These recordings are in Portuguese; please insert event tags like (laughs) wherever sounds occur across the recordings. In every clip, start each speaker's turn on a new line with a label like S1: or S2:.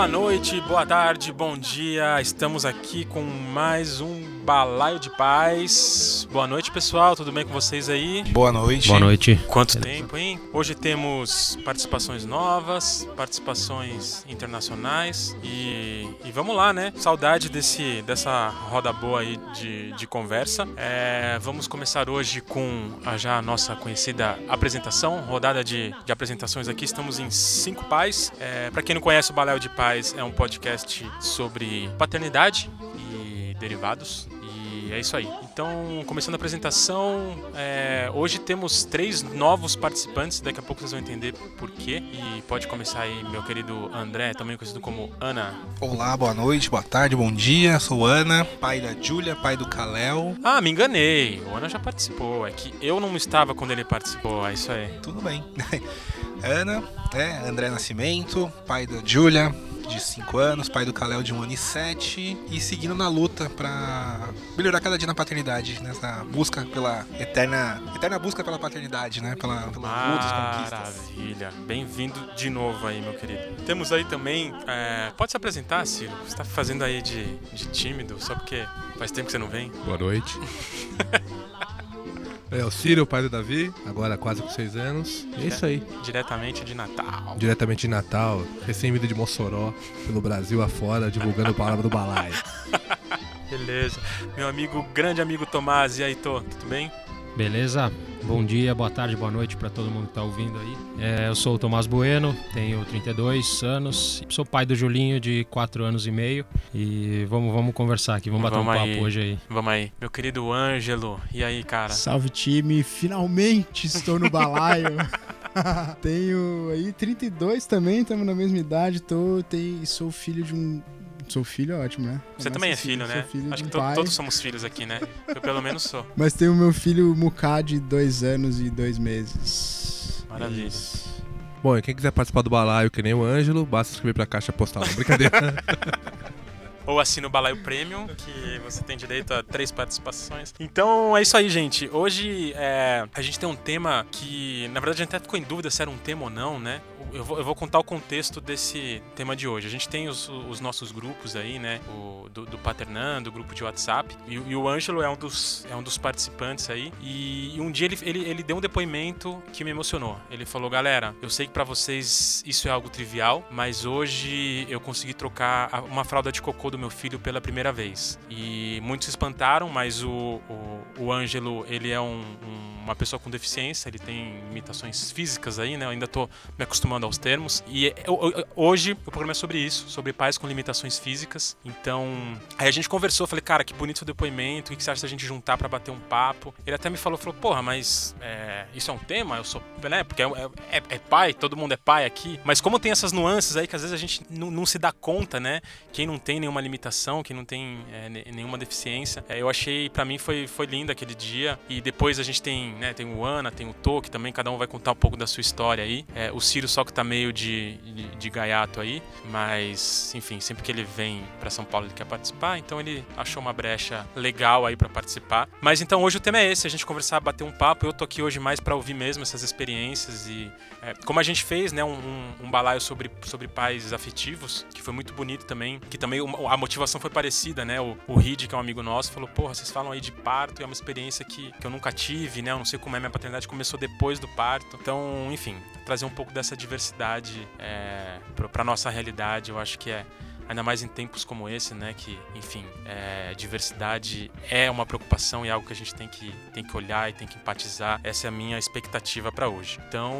S1: Boa noite, boa tarde, bom dia. Estamos aqui com mais um Balaio de Paz. Boa noite, pessoal. Tudo bem com vocês aí?
S2: Boa noite.
S3: Boa noite.
S1: Quanto tempo, hein? Hoje temos participações novas, participações internacionais e, e vamos lá, né? Saudade desse, dessa roda boa aí de, de conversa. É, vamos começar hoje com a já a nossa conhecida apresentação, rodada de, de apresentações aqui. Estamos em cinco pais. É, Para quem não conhece, o Balaio de Paz é um podcast sobre paternidade e derivados. E é isso aí. Então, começando a apresentação, é, hoje temos três novos participantes. Daqui a pouco vocês vão entender por quê. E pode começar aí, meu querido André, também conhecido como Ana.
S2: Olá, boa noite, boa tarde, bom dia. Sou Ana, pai da Júlia, pai do Kalel.
S1: Ah, me enganei. O Ana já participou. É que eu não estava quando ele participou. É isso aí.
S2: Tudo bem. (laughs) Ana, é, André Nascimento, pai da Júlia, de 5 anos, pai do Kalel de 1 um ano e 7 e seguindo na luta pra melhorar cada dia na paternidade, nessa busca pela eterna, eterna busca pela paternidade, né? Pela, pelas lutas, conquistas.
S1: Maravilha. Bem-vindo de novo aí, meu querido. Temos aí também. é, pode se apresentar, Ciro? Você tá fazendo aí de, de tímido, só porque faz tempo que você não vem?
S4: Boa noite. (laughs) É o Ciro, o pai do Davi, agora quase com seis anos. É isso aí.
S1: Diretamente de Natal.
S4: Diretamente de Natal, recém-vindo de Mossoró, pelo Brasil afora, divulgando a palavra do balaio. (laughs)
S1: Beleza. Meu amigo, grande amigo Tomás, e aí, Tô? Tudo bem?
S3: Beleza? Bom dia, boa tarde, boa noite para todo mundo que tá ouvindo aí. É, eu sou o Tomás Bueno, tenho 32 anos, sou pai do Julinho de 4 anos e meio e vamos, vamos conversar aqui, vamos bater
S1: Vamos
S3: um papo
S1: aí.
S3: hoje aí.
S1: Vamos aí. Meu querido Ângelo, e aí, cara?
S5: Salve time, finalmente estou no balaio. (laughs) Tenho aí 32 também, estamos na mesma idade, tô, tenho, sou filho de um. Sou filho, ótimo, né?
S1: Você
S5: Nossa,
S1: também é filho,
S5: sou
S1: né?
S5: filho
S1: Acho que to- todos somos filhos aqui, né? Eu pelo menos sou. (laughs)
S5: Mas tenho meu filho Muká de dois anos e dois meses.
S1: Maravilha.
S5: É isso.
S4: Bom, e quem quiser participar do balaio que nem o Ângelo, basta escrever pra caixa postal. Brincadeira. (laughs)
S1: Ou assina o Balaio Premium, que você tem direito a três participações. Então é isso aí, gente. Hoje é, a gente tem um tema que, na verdade, a gente até ficou em dúvida se era um tema ou não, né? Eu vou, eu vou contar o contexto desse tema de hoje. A gente tem os, os nossos grupos aí, né? O, do, do Paternando, o grupo de WhatsApp. E, o- e o Ângelo é um dos, é um dos participantes aí. E, e um dia ele, ele, ele deu um depoimento que me emocionou. Ele falou: galera, eu sei que pra vocês isso é algo trivial, mas hoje eu consegui trocar uma fralda de cocô do meu filho pela primeira vez. E muitos se espantaram, mas o, o, o Ângelo, ele é um- um- uma pessoa com deficiência, ele tem limitações físicas aí, né? Eu ainda tô me acostumando aos termos. E é- hoje o programa é sobre isso, sobre pais com limitações físicas. Então, aí a gente conversou, falei, cara, que bonito seu depoimento, o que você acha da gente juntar pra bater um papo? Ele até me falou, falou, porra, mas é, isso é um tema? Eu sou, né? Porque é, é- é pai, todo mundo é pai aqui. Mas como tem essas nuances aí que às vezes a gente não, não se dá conta, né? Quem não tem nenhuma limitação, quem não tem é, ne- nenhuma deficiência. É, eu achei, pra mim, foi, foi lindo aquele dia. E depois a gente tem, né, tem o Ana, tem o Tô, que também cada um vai contar um pouco da sua história aí. É, o Ciro só que tá meio de, de, de gaiato aí. Mas, enfim, sempre que ele vem pra São Paulo ele quer participar. Então ele achou uma brecha legal aí pra participar. Mas então hoje o tema é esse, a gente conversar, bater um papo. Eu tô aqui hoje mais pra ouvir mesmo essas experiências e é, como a gente fez, né, um, um, balaio sobre, sobre pais afetivos, que foi muito bonito também, que também a motivação foi parecida, né? O, Reed, que é um amigo nosso, falou: Porra, vocês falam aí de parto, é uma experiência que, que eu nunca tive, né? Eu não sei como é minha paternidade, começou depois do parto. Então, enfim, trazer um pouco dessa diversidade é, pra nossa realidade, eu acho que é. Ainda mais em tempos como esse, né? Que, enfim, é, diversidade é uma preocupação e é algo que a gente tem que, tem que olhar e tem que empatizar. Essa é a minha expectativa pra hoje. Então,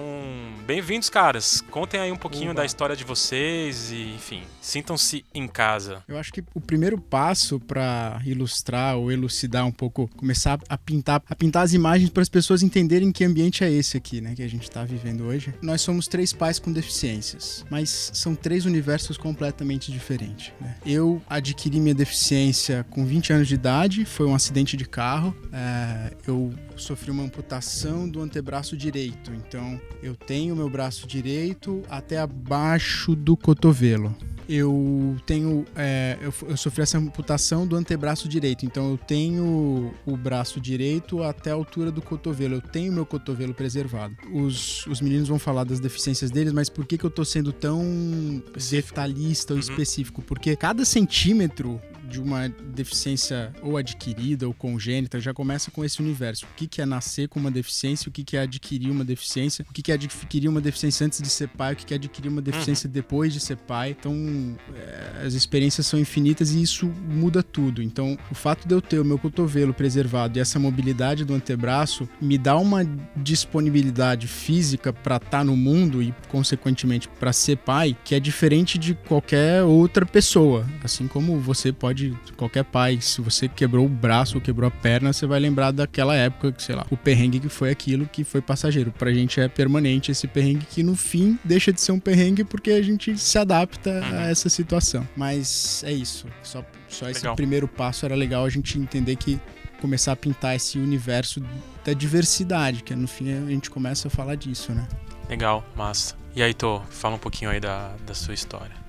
S1: bem-vindos, caras. Contem aí um pouquinho
S5: Oba.
S1: da história de vocês e, enfim, sintam-se em casa.
S5: Eu acho que o primeiro passo pra ilustrar ou elucidar um pouco, começar a pintar, a pintar as imagens para as pessoas entenderem que ambiente é esse aqui, né, que a gente tá vivendo hoje. Nós somos três pais com deficiências, mas são três universos completamente diferentes. Diferente. Né? Eu adquiri minha deficiência com 20 anos de idade, foi um acidente de carro. É, eu sofri uma amputação do antebraço direito, então eu tenho meu braço direito até abaixo do cotovelo eu tenho. É, eu, eu, sofri essa amputação do antebraço direito. Então eu tenho o braço direito até a altura do cotovelo. Eu tenho meu cotovelo preservado. Os, os meninos vão falar das deficiências deles, mas por que, que eu tô sendo tão detalhista ou uhum. específico? Porque cada centímetro de uma deficiência ou adquirida ou congênita, já começa com esse universo. O que, que é nascer com uma deficiência, o que, que é adquirir uma deficiência, o que, que é adquirir uma deficiência antes de ser pai, o que, que é adquirir uma deficiência uhum. depois de ser pai. Então, é, as experiências são infinitas e isso muda tudo. Então, o fato de eu ter o meu cotovelo preservado e essa mobilidade do antebraço me dá uma disponibilidade física para estar tá no mundo e, consequentemente, para ser pai, que é diferente de qualquer outra pessoa. Assim como você pode de qualquer pai. Se você quebrou o braço ou quebrou a perna, você vai lembrar daquela época, que sei lá, o perrengue que foi aquilo que foi passageiro. Pra gente é permanente esse perrengue que no fim deixa de ser um perrengue porque a gente se adapta a uhum. essa situação. Mas é isso. Só, só esse legal. primeiro passo era legal a gente entender que começar a pintar esse universo da diversidade, que no fim a gente começa a falar disso, né?
S1: Legal, massa. E aí, Tô, fala um pouquinho aí da, da sua história.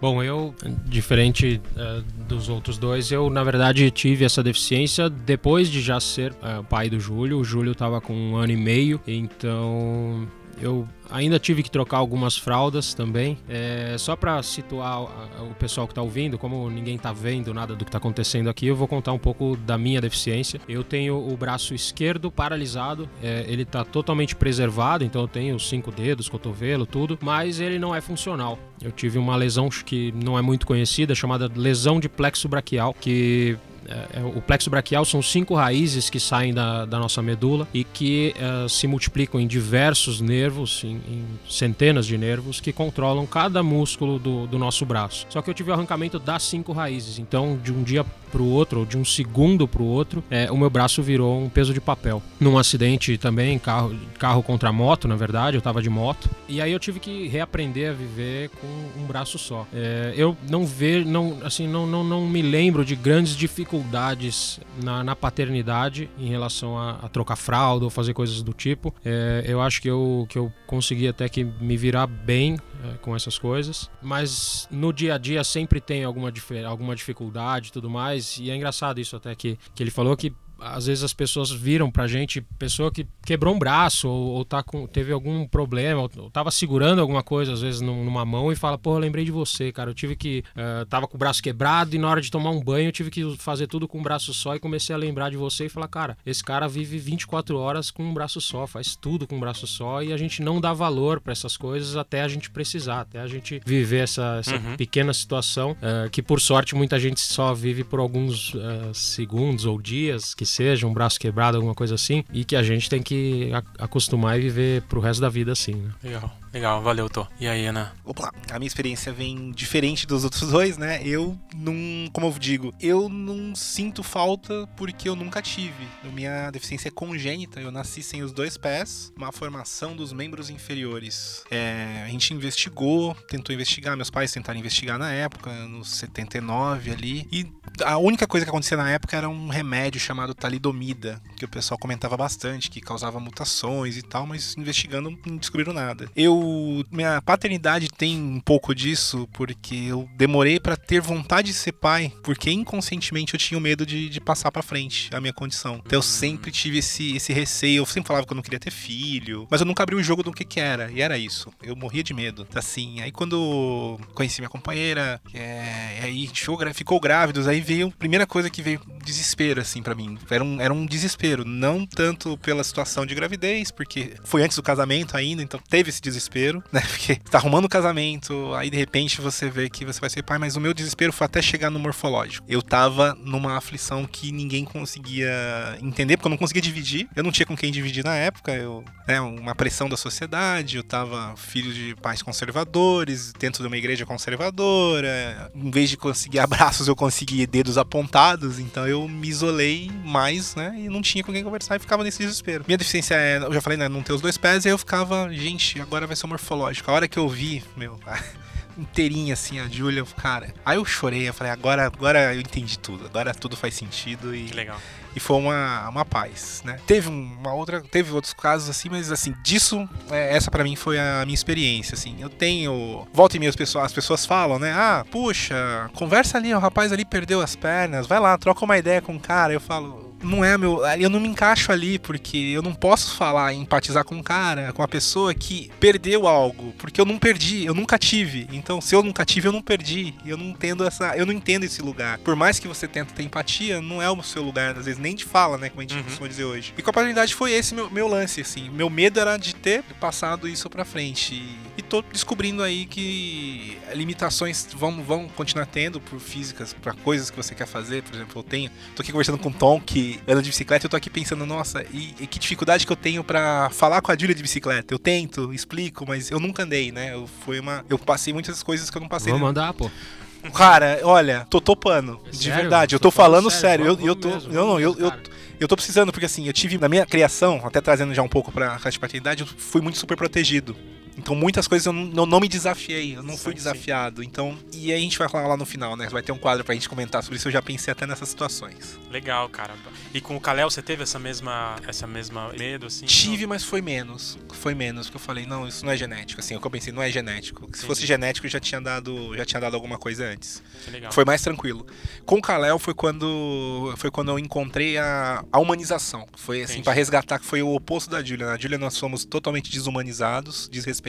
S3: Bom, eu, diferente uh, dos outros dois, eu na verdade tive essa deficiência depois de já ser uh, pai do Júlio. O Júlio estava com um ano e meio, então eu ainda tive que trocar algumas fraldas também. É, só para situar o pessoal que está ouvindo, como ninguém está vendo nada do que está acontecendo aqui, eu vou contar um pouco da minha deficiência. Eu tenho o braço esquerdo paralisado, é, ele está totalmente preservado, então eu tenho cinco dedos, cotovelo, tudo, mas ele não é funcional. Eu tive uma lesão que não é muito conhecida, chamada lesão de plexo braquial, que é, é, o plexo braquial são cinco raízes que saem da, da nossa medula e que uh, se multiplicam em diversos nervos, em, em, centenas de nervos, que controlam cada músculo do, do nosso braço. Só que eu tive o arrancamento das cinco raízes, então de um dia para o outro, ou de um segundo para o outro, é, o meu braço virou um peso de papel. Num acidente também, carro, carro contra moto, na verdade, eu estava de moto. E aí eu tive que reaprender a viver com um braço só. É, eu não vejo, não, assim, não, não, não me lembro de grandes dificuldades na, na paternidade em relação a, a, trocar fralda ou fazer coisas do tipo. É, eu acho que eu, que eu consegui até que me virar bem é, com essas coisas. Mas no dia a dia sempre tem alguma, alguma dificuldade e tudo mais. E é engraçado isso até que, que ele falou que às vezes as pessoas viram pra gente pessoa que quebrou um braço ou, ou tá com, teve algum problema, ou, ou tava segurando alguma coisa, às vezes numa mão, e fala, pô, eu lembrei de você, cara. Eu tive que. Uh, tava com o braço quebrado e na hora de tomar um banho eu tive que fazer tudo com um braço só e comecei a lembrar de você e falar, cara, esse cara vive 24 horas com um braço só, faz tudo com um braço só e a gente não dá valor para essas coisas até a gente precisar, até a gente viver essa, essa uhum. pequena situação uh, que por sorte muita gente só vive por alguns uh, segundos ou dias que seja, um braço quebrado, alguma coisa assim, e que a gente tem que acostumar e viver pro resto da vida assim, né?
S1: Legal. Legal, valeu, Tô. E aí, Ana?
S2: Opa, a minha experiência vem diferente dos outros (laughs) dois, né? Eu não, como eu digo, eu não sinto falta porque eu nunca tive. Minha deficiência é congênita, eu nasci sem os dois pés, uma formação dos membros inferiores. É, a gente investigou, tentou investigar, meus pais tentaram investigar na época, nos 79 ali, e a única coisa que acontecia na época era um remédio chamado talidomida, que o pessoal comentava bastante, que causava mutações e tal, mas investigando não descobriram nada. Eu minha paternidade tem um pouco disso, porque eu demorei para ter vontade de ser pai, porque inconscientemente eu tinha medo de, de passar para frente a minha condição. Então eu sempre tive esse, esse receio, eu sempre falava que eu não queria ter filho, mas eu nunca abri o jogo do que que era, e era isso. Eu morria de medo. Assim, aí quando conheci minha companheira, é, aí ficou grávidos, aí veio, a primeira coisa que veio, desespero, assim, para mim. Era um, era um desespero, não tanto pela situação de gravidez, porque foi antes do casamento ainda, então teve esse desespero desespero, né? (laughs) Porque tá arrumando o casamento, aí de repente você vê que você vai ser pai, mas o meu desespero foi até chegar no morfológico. Eu tava numa aflição que ninguém conseguia entender, porque eu não conseguia dividir. Eu não tinha com quem dividir na época, eu, né, uma pressão da sociedade, eu tava filho de pais conservadores, dentro de uma igreja conservadora. Em vez de conseguir (laughs) abraços, eu consegui dedos apontados, então eu me isolei mais, né? E não tinha com quem conversar e ficava nesse desespero. Minha deficiência é, eu já falei, né, não ter os dois pés, e aí eu ficava, gente, agora vai ser morfológico. A hora que eu vi, meu, (laughs) inteirinha assim, a Júlia, cara. Aí eu chorei, eu falei, agora, agora eu entendi tudo, agora tudo faz sentido e
S1: Que legal.
S2: e foi uma, uma paz, né? Teve uma outra, teve outros casos assim, mas assim, disso, é, essa pra mim foi a minha experiência, assim. Eu tenho, volta e meia as pessoas, as pessoas falam, né? Ah, puxa, conversa ali, o rapaz ali perdeu as pernas, vai lá, troca uma ideia com o cara. Eu falo, não é meu, eu não me encaixo ali porque eu não posso falar, empatizar com um cara, com uma pessoa que perdeu algo, porque eu não perdi, eu nunca tive. Então, se eu nunca tive, eu não perdi. Eu não entendo essa, eu não entendo esse lugar. Por mais que você tente ter empatia, não é o seu lugar, às vezes nem de fala, né, como a gente
S1: Uhum.
S2: costuma dizer hoje. E com a paternidade foi esse meu, meu lance, assim. Meu medo era de ter passado isso pra frente. E, e tô descobrindo aí que limitações vão, vão continuar tendo por físicas, pra coisas que você quer fazer. Por exemplo, eu tenho. Tô aqui conversando com o Tom, que anda de bicicleta, eu tô aqui pensando, nossa, e, e que dificuldade que eu tenho pra falar com a Júlia de bicicleta. Eu tento, explico, mas eu nunca andei, né? Eu, foi uma, eu passei muitas coisas que eu não passei.
S3: Vamos mandar, pô.
S2: Cara, olha, tô topando.
S3: É
S2: de
S3: sério?
S2: verdade. Eu
S3: Tô
S2: tô falando sério.
S3: sério,
S2: Eu, eu tô.
S3: mesmo,
S2: Não, não, eu, eu, eu tô precisando, porque assim, eu tive. Na minha criação, até trazendo já um pouco pra casa de paternidade, eu fui muito super protegido. Então muitas coisas eu não, eu não me desafiei, eu não
S1: Sim,
S2: fui
S1: sim.
S2: desafiado. Então, e aí a gente vai falar lá no final, né? Vai ter um quadro pra gente comentar sobre isso, eu já pensei até nessas situações.
S1: Legal, cara. E com o Kalel você teve essa mesma, essa mesma medo, assim?
S2: Tive, mas foi menos. Foi menos, porque eu falei, não, isso não é genético. Assim, o que eu pensei, não é genético. Se
S1: Entendi.
S2: fosse genético, já tinha dado, já tinha dado alguma coisa antes.
S1: Que legal.
S2: Foi mais tranquilo. Com o Kalel foi quando foi quando eu encontrei a, a humanização. Foi assim pra resgatar que foi o oposto da Julia. Na Julia nós fomos totalmente desumanizados, desrespeitados.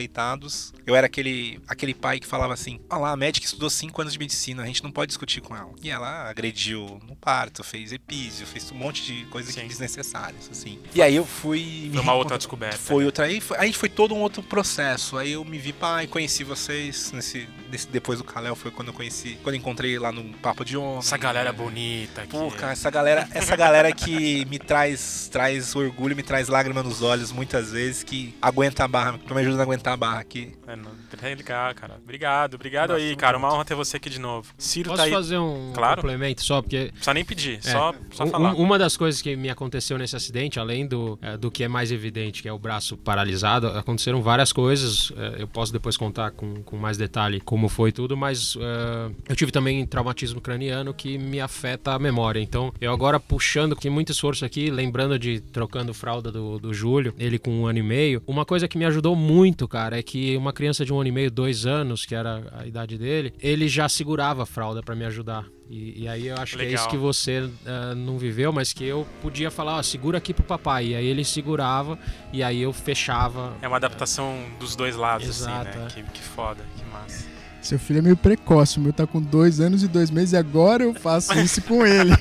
S2: Eu era aquele aquele pai que falava assim: "Ah lá, a médica estudou cinco anos de medicina, a gente não pode discutir com ela". E ela agrediu no parto, fez epísio, fez um monte de coisas desnecessárias assim. E aí eu fui
S1: Foi uma outra descoberta.
S2: foi outra. Aí foi, aí foi todo um outro processo. Aí eu me vi, pai, conheci vocês. Nesse, nesse- depois do Kalel foi quando eu conheci. Quando eu encontrei lá no Papo de Homem.
S1: Essa galera bonita aqui.
S2: Pô, cara, essa galera, essa galera que me traz, traz orgulho, me traz lágrima nos olhos muitas vezes, que aguenta a barra, que me ajuda a aguentar a barra aqui.
S1: É, não, é legal, cara. Obrigado, obrigado
S2: Nossa,
S1: aí, cara. Uma honra ter você aqui de novo. Ciro
S3: Posso
S1: tá aí.
S3: fazer um
S1: Claro.
S3: complemento só, porque
S1: Não precisa nem pedir,
S3: É.
S1: só, só
S3: Um-
S1: falar.
S3: um- uma das coisas que me aconteceu nesse acidente, além do, é, do que é mais evidente, que é o braço paralisado, aconteceram várias coisas. é, eu posso depois contar com, com mais detalhe como foi tudo, mas é, eu tive também traumatismo craniano que me afeta a memória. Então, eu agora puxando com muito esforço aqui, lembrando de trocando fralda do, do Júlio, ele com um ano e meio, uma coisa que me ajudou muito, cara, é que uma criança de um ano e meio, dois anos, que era a idade dele, ele já segurava a fralda pra me ajudar. E, e aí eu acho que é
S1: Legal.
S3: isso que você ah, não viveu, mas que eu podia falar, ó, segura aqui pro papai. E aí ele segurava e aí eu fechava.
S1: É uma adaptação dos dois lados,
S3: Exato,
S1: assim, né?
S3: é.
S1: Que, que foda, que massa.
S5: Seu filho é meio precoce, o meu tá com dois anos e dois meses e agora eu faço isso com ele. (laughs)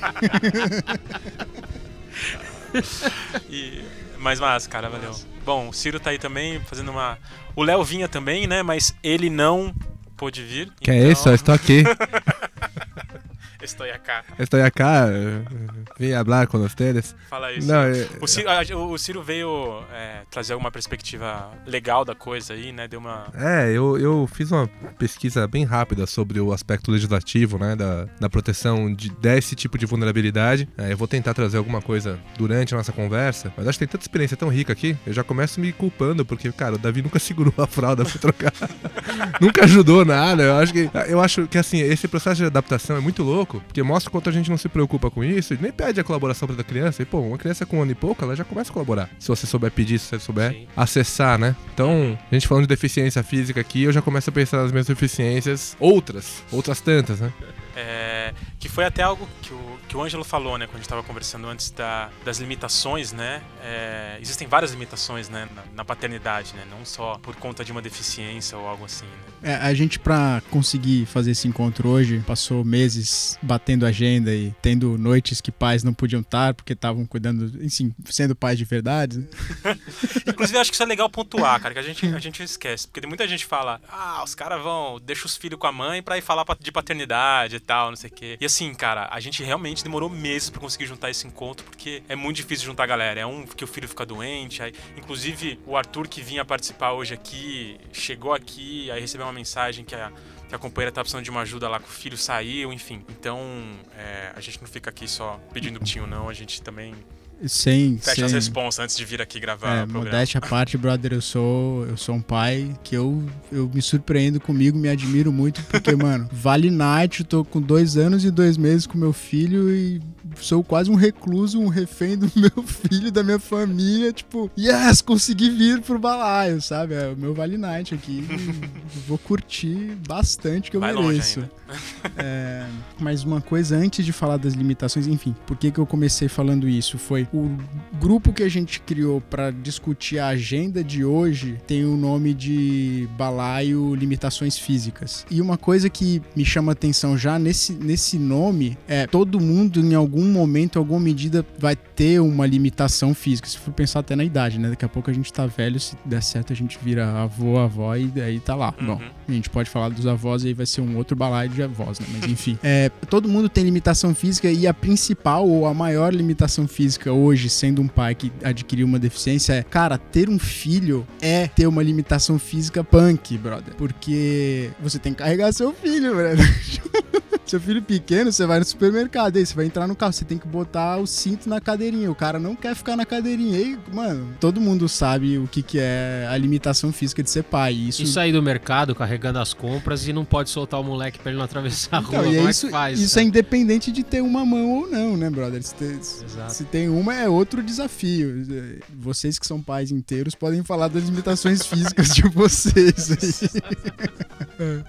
S1: E, mas massa, cara, valeu. Bom, o Ciro tá aí também fazendo uma. O Léo vinha também, né? Mas ele não pôde vir.
S4: Que é
S1: então-
S4: isso? Estou aqui. (laughs)
S1: Estou acá.
S4: Estou acá. Vim hablar com vocês.
S1: Fala isso.
S4: Não, é-
S1: O Ciro, o Ciro veio é, trazer alguma perspectiva legal da coisa aí, né? Deu uma.
S4: É, eu, eu fiz uma pesquisa bem rápida sobre o aspecto legislativo, né, da, da proteção de, desse tipo de vulnerabilidade. É, eu vou tentar trazer alguma coisa durante a nossa conversa, mas acho que tem tanta experiência tão rica aqui, eu já começo me culpando, porque, cara, o Davi nunca (laughs) segurou a fralda pra trocar. (laughs) nunca ajudou nada. Eu acho que, eu acho que, assim, esse processo de adaptação é muito louco, porque mostra o quanto a gente não se preocupa com isso e nem pede a colaboração da criança. E, pô, uma criança com um ano e pouco, ela já começa a colaborar. Se você souber pedir, se você souber
S3: Sim.
S4: acessar, né? Então, a gente falando de deficiência física aqui, eu já começo a pensar nas minhas deficiências, outras, outras tantas, né?
S1: É, que foi até algo que o, que o Ângelo falou, né, quando a gente estava conversando antes da- das limitações, né? É, existem várias limitações, né, na, na paternidade, né? Não só por conta de uma deficiência ou algo assim, né?
S5: É, a gente, pra conseguir fazer esse encontro hoje, passou meses batendo agenda e tendo noites que pais não podiam estar porque estavam cuidando, enfim, sendo pais de verdade. né? (laughs)
S1: Inclusive, acho que isso é legal pontuar, cara, que a gente, a gente esquece. Porque muita gente fala, ah, os caras vão, deixa os filhos com a mãe pra ir falar de paternidade e tal, não sei o quê. E assim, cara, a gente realmente demorou meses pra conseguir juntar esse encontro, porque é muito difícil juntar a galera. É um que o filho fica doente, aí, inclusive o Arthur que vinha participar hoje aqui, chegou aqui, aí recebeu uma mensagem que a. Que a companheira tá precisando de uma ajuda lá, que o filho saiu, enfim. Então, é, a gente não fica aqui só pedindo tinho, não. A gente também
S5: Sem,
S1: Fecha
S5: sem...
S1: as responsas antes de vir aqui gravar
S5: É,
S1: o programa.
S5: modéstia à parte, brother, eu sou, eu sou um pai que eu, eu me surpreendo comigo, me admiro muito, porque, (laughs) mano, vale night, eu tô com dois anos e dois meses com meu filho e sou quase um recluso, um refém do (laughs) meu filho, da minha família, tipo, yes, consegui vir pro balaio, sabe? É o meu vale night aqui, (laughs) vou curtir bastante que eu
S1: Vai
S5: mereço. (laughs) É, mas uma coisa antes de falar das limitações, enfim, por que, que eu comecei falando isso? Foi o grupo que a gente criou para discutir a agenda de hoje tem o nome de Balaio Limitações Físicas. E uma coisa que me chama atenção já nesse, nesse nome é todo mundo em algum momento, em alguma medida, vai ter uma limitação física. Se for pensar até na idade, né? Daqui a pouco a gente tá velho, se der certo a gente vira avô, avó e aí tá lá. Bom,
S1: Uhum.
S5: A gente pode falar dos avós e aí vai ser um outro balaio de avós, né? Mas enfim. (laughs) É, todo mundo tem limitação física e a principal ou a maior limitação física hoje, sendo um pai que adquiriu uma deficiência, é, cara, ter um filho é ter uma limitação física punk, brother. Porque você tem que carregar seu filho, brother. (laughs) Seu filho pequeno, você vai no supermercado, aí você vai entrar no carro, você tem que botar o cinto na cadeirinha. O cara não quer ficar na cadeirinha. E, mano, todo mundo sabe o que, que é a limitação física de ser pai. Isso,
S3: E sair do mercado carregando as compras e não pode soltar o moleque pra ele não atravessar a rua.
S5: Então, e
S3: Como
S5: é
S3: é
S5: isso,
S3: que faz?
S5: isso é independente de ter uma mão ou não, né, brother? Se, tem-
S3: Exato.
S5: se tem uma, é outro desafio. Vocês que são pais inteiros podem falar das limitações (laughs) físicas de vocês aí.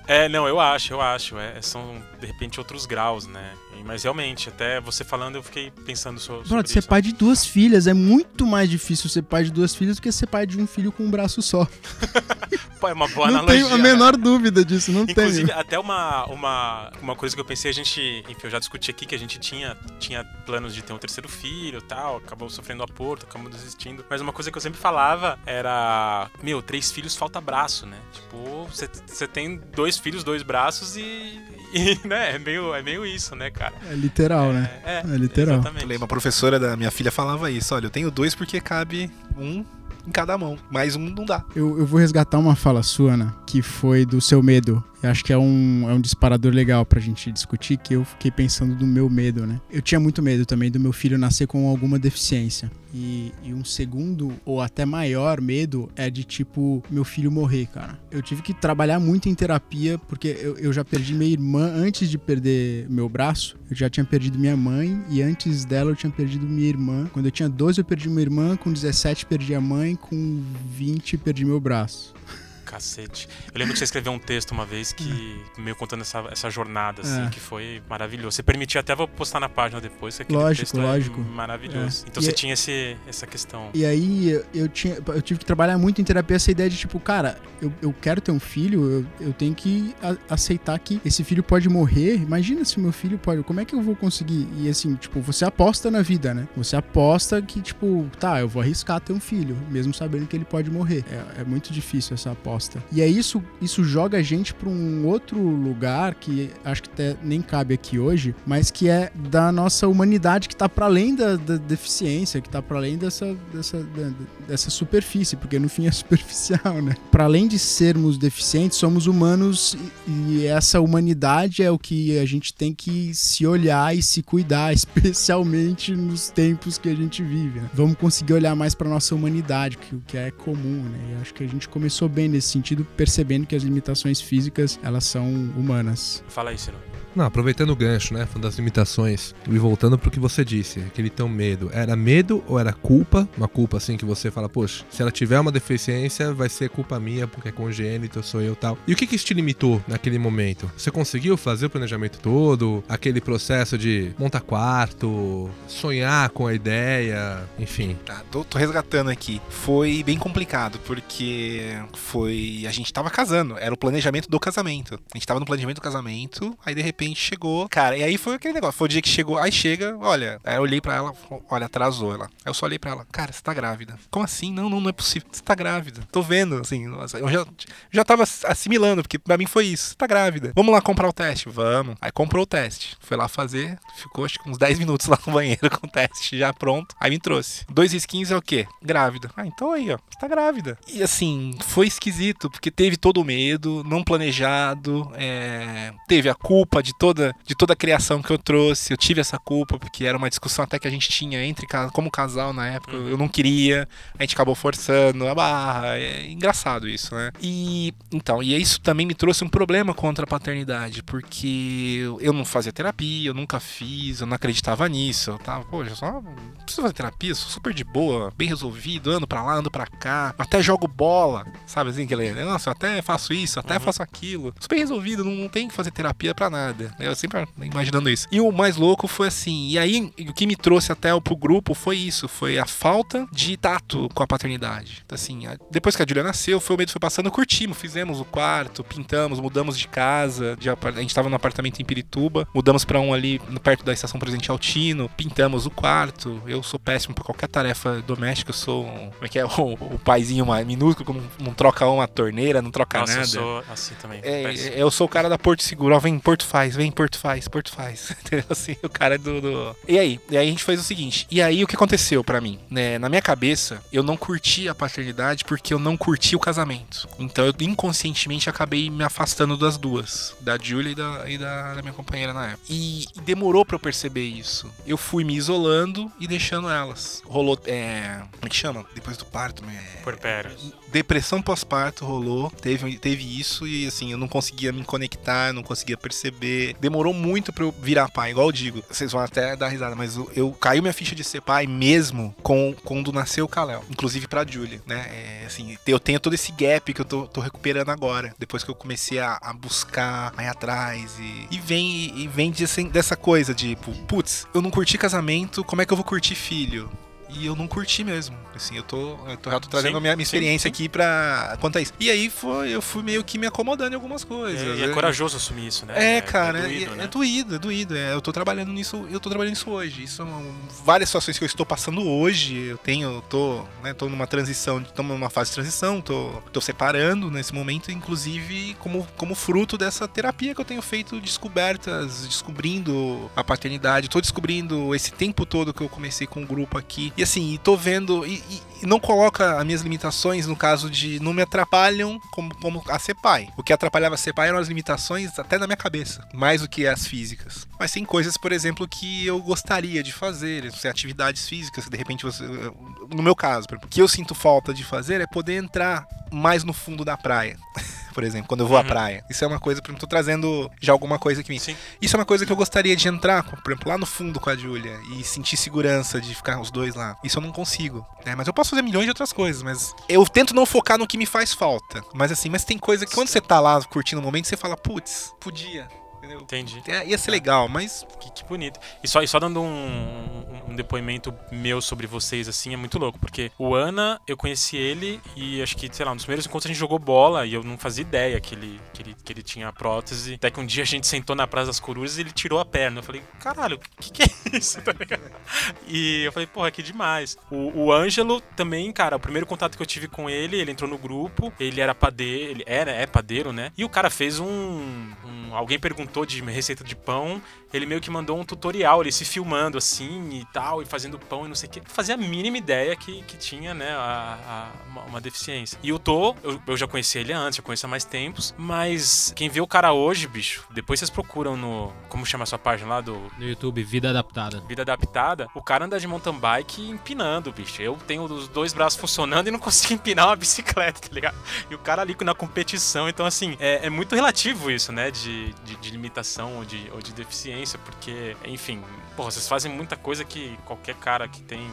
S1: É, não, eu acho, eu acho. É, são, de repente, outros graus, né? E- Mas realmente, até você falando, eu fiquei pensando so- sobre,
S5: Brother, ser
S1: isso.
S5: pai de duas filhas é muito mais difícil ser pai de duas filhas do que ser pai de um filho com um braço só. (laughs)
S1: Pô, é uma boa
S5: não
S1: analogia.
S5: tenho a
S1: né?
S5: menor dúvida disso, não
S1: Inclusive,
S5: tenho.
S1: até uma, uma, uma coisa que eu pensei, a gente, enfim, eu já discuti aqui que a gente tinha, tinha planos de ter um terceiro filho e tal, acabou sofrendo aborto, acabou desistindo. Mas uma coisa que eu sempre falava era, meu, três filhos falta braço, né? Tipo, você tem dois filhos, dois braços e, e, (laughs) né, é meio, é meio isso, né, cara?
S5: É literal, né?
S1: É,
S5: É literal.
S1: Exatamente.
S2: Eu lembro, a professora da minha filha falava isso. Olha, eu tenho dois porque cabe um em cada mão. Mais um não dá.
S5: Eu, eu vou resgatar uma fala sua, Ana, que foi do seu medo. Eu acho que é um, é um disparador legal pra gente discutir, que eu fiquei pensando do meu medo, né? Eu tinha muito medo também do meu filho nascer com alguma deficiência. E, e um segundo, ou até maior medo, é de tipo, meu filho morrer, cara. Eu tive que trabalhar muito em terapia, porque eu, eu já perdi minha irmã antes de perder meu braço. Eu já tinha perdido minha mãe, e antes dela eu tinha perdido minha irmã. Quando eu tinha 12, eu perdi minha irmã, com 17 perdi a mãe, com 20 perdi meu braço. (laughs)
S1: Cacete. Eu lembro que você escreveu um texto uma vez que meio contando essa, essa jornada, assim,
S5: É.
S1: que foi maravilhoso. Você permitiu, até vou postar na página depois, que
S5: Lógico,
S1: texto
S5: lógico.
S1: é maravilhoso.
S5: É.
S1: Então
S5: E
S1: você
S5: é-
S1: tinha esse, essa questão.
S5: E aí eu- eu, tinha, eu tive que trabalhar muito em terapia essa ideia de tipo, cara, eu, eu quero ter um filho, eu, eu tenho que a- aceitar que esse filho pode morrer. Imagina se meu filho pode, como é que eu vou conseguir? E assim, tipo, você aposta na vida, né? Você aposta que, tipo, tá, eu vou arriscar ter um filho, mesmo sabendo que ele pode morrer. É, é muito difícil essa aposta. E aí isso, isso joga a gente pra um outro lugar que acho que até nem cabe aqui hoje, mas que é da nossa humanidade que tá para além da, da deficiência, que tá para além dessa, dessa, da- dessa superfície, porque no fim é (laughs) superficial, né? Para além de sermos deficientes, somos humanos e, e essa humanidade é o que a gente tem que se olhar e se cuidar, (laughs) especialmente nos tempos que a gente vive. Né? Vamos conseguir olhar mais para nossa humanidade, que o que é comum, né? E acho que a gente começou bem nesse sentido, percebendo que as limitações físicas elas são humanas.
S1: Fala aí, Ciro.
S4: Não, aproveitando o gancho, né? Falando das limitações e voltando pro que você disse, aquele teu medo. Era medo ou era culpa? Uma culpa assim que você fala, poxa, se ela tiver uma deficiência, vai ser culpa minha porque é congênito, sou eu tal. E o que que isso te limitou naquele momento? Você conseguiu fazer o planejamento todo? Aquele processo de montar quarto, sonhar com a ideia, enfim.
S2: Tá, tô, tô resgatando aqui. Foi bem complicado, porque foi. A gente tava casando, era o planejamento do casamento. A gente tava no planejamento do casamento, aí de repente chegou. Cara, e aí foi aquele negócio. Foi o dia que chegou, aí chega, olha. Aí eu olhei pra ela, olha, atrasou ela. Aí eu só olhei pra ela, cara, você tá grávida. Como assim? Não, não, não é possível. Você tá grávida. Tô vendo, assim, nossa, eu já, já tava assimilando, porque pra mim foi isso. Você tá grávida. Vamos lá comprar o teste? Vamos. Aí comprou o teste. Foi lá fazer, ficou acho que uns 10 minutos lá no banheiro (laughs) com o teste já pronto. Aí me trouxe. Dois skins é o quê? Grávida. Ah, então aí, ó. Você tá grávida. E assim, foi esquisito, porque teve todo o medo, não planejado, é, teve a culpa de toda, de toda a criação que eu trouxe. Eu tive essa culpa, porque era uma discussão até que a gente tinha entre como casal na época. Eu não queria, a gente acabou forçando a barra. É engraçado isso, né? E então, e isso também me trouxe um problema contra a paternidade, porque eu não fazia terapia, eu nunca fiz, eu não acreditava nisso. Eu tava, poxa, só não preciso fazer terapia, sou super de boa, bem resolvido, ando pra lá, ando pra cá, até jogo bola, sabe assim, aquele, nossa, eu até faço isso, até faço aquilo. Super resolvido, não, não tem que fazer terapia pra nada. Eu sempre imaginando isso. E o mais louco foi assim, e aí o que me trouxe até pro grupo foi isso, foi a falta de tato com a paternidade. Então, assim, depois que a Julia nasceu, foi o medo foi passando, curtimos, fizemos o quarto, pintamos, mudamos de casa, de a gente tava no apartamento em Pirituba, mudamos pra um ali perto da estação Presidente Altino, pintamos o quarto. Eu sou péssimo pra qualquer tarefa doméstica, eu sou um, como é que é, (laughs) o, o paizinho mais minúsculo que não, troca uma torneira, não troca
S1: Nossa, eu
S2: nada.
S1: sou assim também.
S2: É, eu sou o cara da Porto Seguro, ó, vem Porto faz, vem Porto faz, Porto faz. (laughs) Entendeu? Assim, o cara do, do- E aí? E aí a gente fez o seguinte. E aí o que aconteceu pra mim? Né, na minha cabeça, eu não curti a paternidade porque eu não curti o casamento. Então eu inconscientemente acabei me afastando das duas, da Julia e da, e da, da minha companheira na época. E, e demorou pra eu perceber isso. Eu fui me isolando e deixando elas. Rolou, é... Como é que chama? Depois do parto, é...
S1: Puerpério.
S2: Depressão pós-parto rolou, teve, teve isso e assim, eu não conseguia me conectar, não conseguia perceber. Demorou muito pra eu virar pai, igual eu digo. Vocês vão até dar risada, mas eu, eu caiu minha ficha de ser pai mesmo com, quando nasceu o Kalel. Inclusive pra Julia, né? É, assim, eu tenho todo esse gap que eu tô, tô recuperando agora. Depois que eu comecei a, a buscar, a ir atrás. E, e vem, e vem de, assim, dessa coisa de, tipo, putz, eu não curti casamento, como é que eu vou curtir filho? E eu não curti mesmo. Assim, eu tô, eu tô, já tô trazendo
S1: Sim,
S2: a minha, minha experiência
S1: sim.
S2: aqui pra. quanto a isso. E aí foi, eu fui meio que me acomodando em algumas coisas.
S1: É, e é corajoso assumir isso, né?
S2: É, cara, é,
S1: doído,
S2: é,
S1: né?
S2: é doído, é doído. É, eu tô trabalhando nisso, eu tô trabalhando nisso hoje. Isso são várias situações que eu estou passando hoje. Eu tenho, eu tô, né, tô numa transição, tô numa fase de transição, tô, tô separando nesse momento, inclusive como, como fruto dessa terapia que eu tenho feito, descobertas, descobrindo a paternidade, tô descobrindo esse tempo todo que eu comecei com o grupo aqui. E assim, e tô vendo e, e- não coloca as minhas limitações no caso de não me atrapalham como, como a ser pai. O que atrapalhava ser pai eram as limitações até na minha cabeça, mais do que as físicas. Mas tem coisas, por exemplo, que eu gostaria de fazer, atividades físicas que de repente você, no meu caso, o que eu sinto falta de fazer é poder entrar mais no fundo da praia. (laughs) Por exemplo, quando eu vou à
S1: Uhum.
S2: praia. Isso é uma coisa, por exemplo, tô trazendo já alguma coisa aqui.
S1: Sim.
S2: Isso é uma coisa que eu gostaria de entrar, por exemplo, lá no fundo com a Julia e sentir segurança de ficar os dois lá. Isso eu não consigo. né? Mas eu posso fazer milhões de outras coisas, mas eu tento não focar no que me faz falta. Mas assim, mas tem coisa que quando você tá lá curtindo o momento, você fala, putz, podia. Entendeu?
S1: Entendi.
S2: É, ia ser legal, mas
S1: Que, que bonito. E só, e só dando um, um- depoimento meu sobre vocês, assim, é muito louco. Porque o Ana, eu conheci ele e acho que, sei lá, nos primeiros encontros a gente jogou bola e eu não fazia ideia que ele, que ele, que ele tinha prótese. Até que um dia a gente sentou na Praça das Corujas e ele tirou a perna. Eu falei, caralho, o que, que é isso? (laughs) Tá? E eu falei, porra, que demais. O, o Ângelo também, cara, o primeiro contato que eu tive com ele, ele entrou no grupo, ele era padeiro, ele era, é padeiro, né? E o cara fez um. um- alguém perguntou de receita de pão, ele meio que mandou um tutorial, ele se filmando assim e tal, e fazendo pão e não sei o que. Fazia a mínima ideia que, que tinha, né, a, a- uma, uma deficiência. E o Tô, eu, eu já conheci ele antes, já conheço há mais tempos, mas quem vê o cara hoje, bicho, depois vocês procuram no. Como chama a sua página lá do
S3: No YouTube, Vida Adaptada.
S1: vida adaptada, o cara anda de mountain bike empinando, bicho. Eu tenho os dois braços funcionando e não consigo empinar uma bicicleta, tá ligado? E o cara ali na competição, então assim, é, é muito relativo isso, né? De, de, de limitação ou de, ou de deficiência, porque, enfim, porra, vocês fazem muita coisa que qualquer cara que tem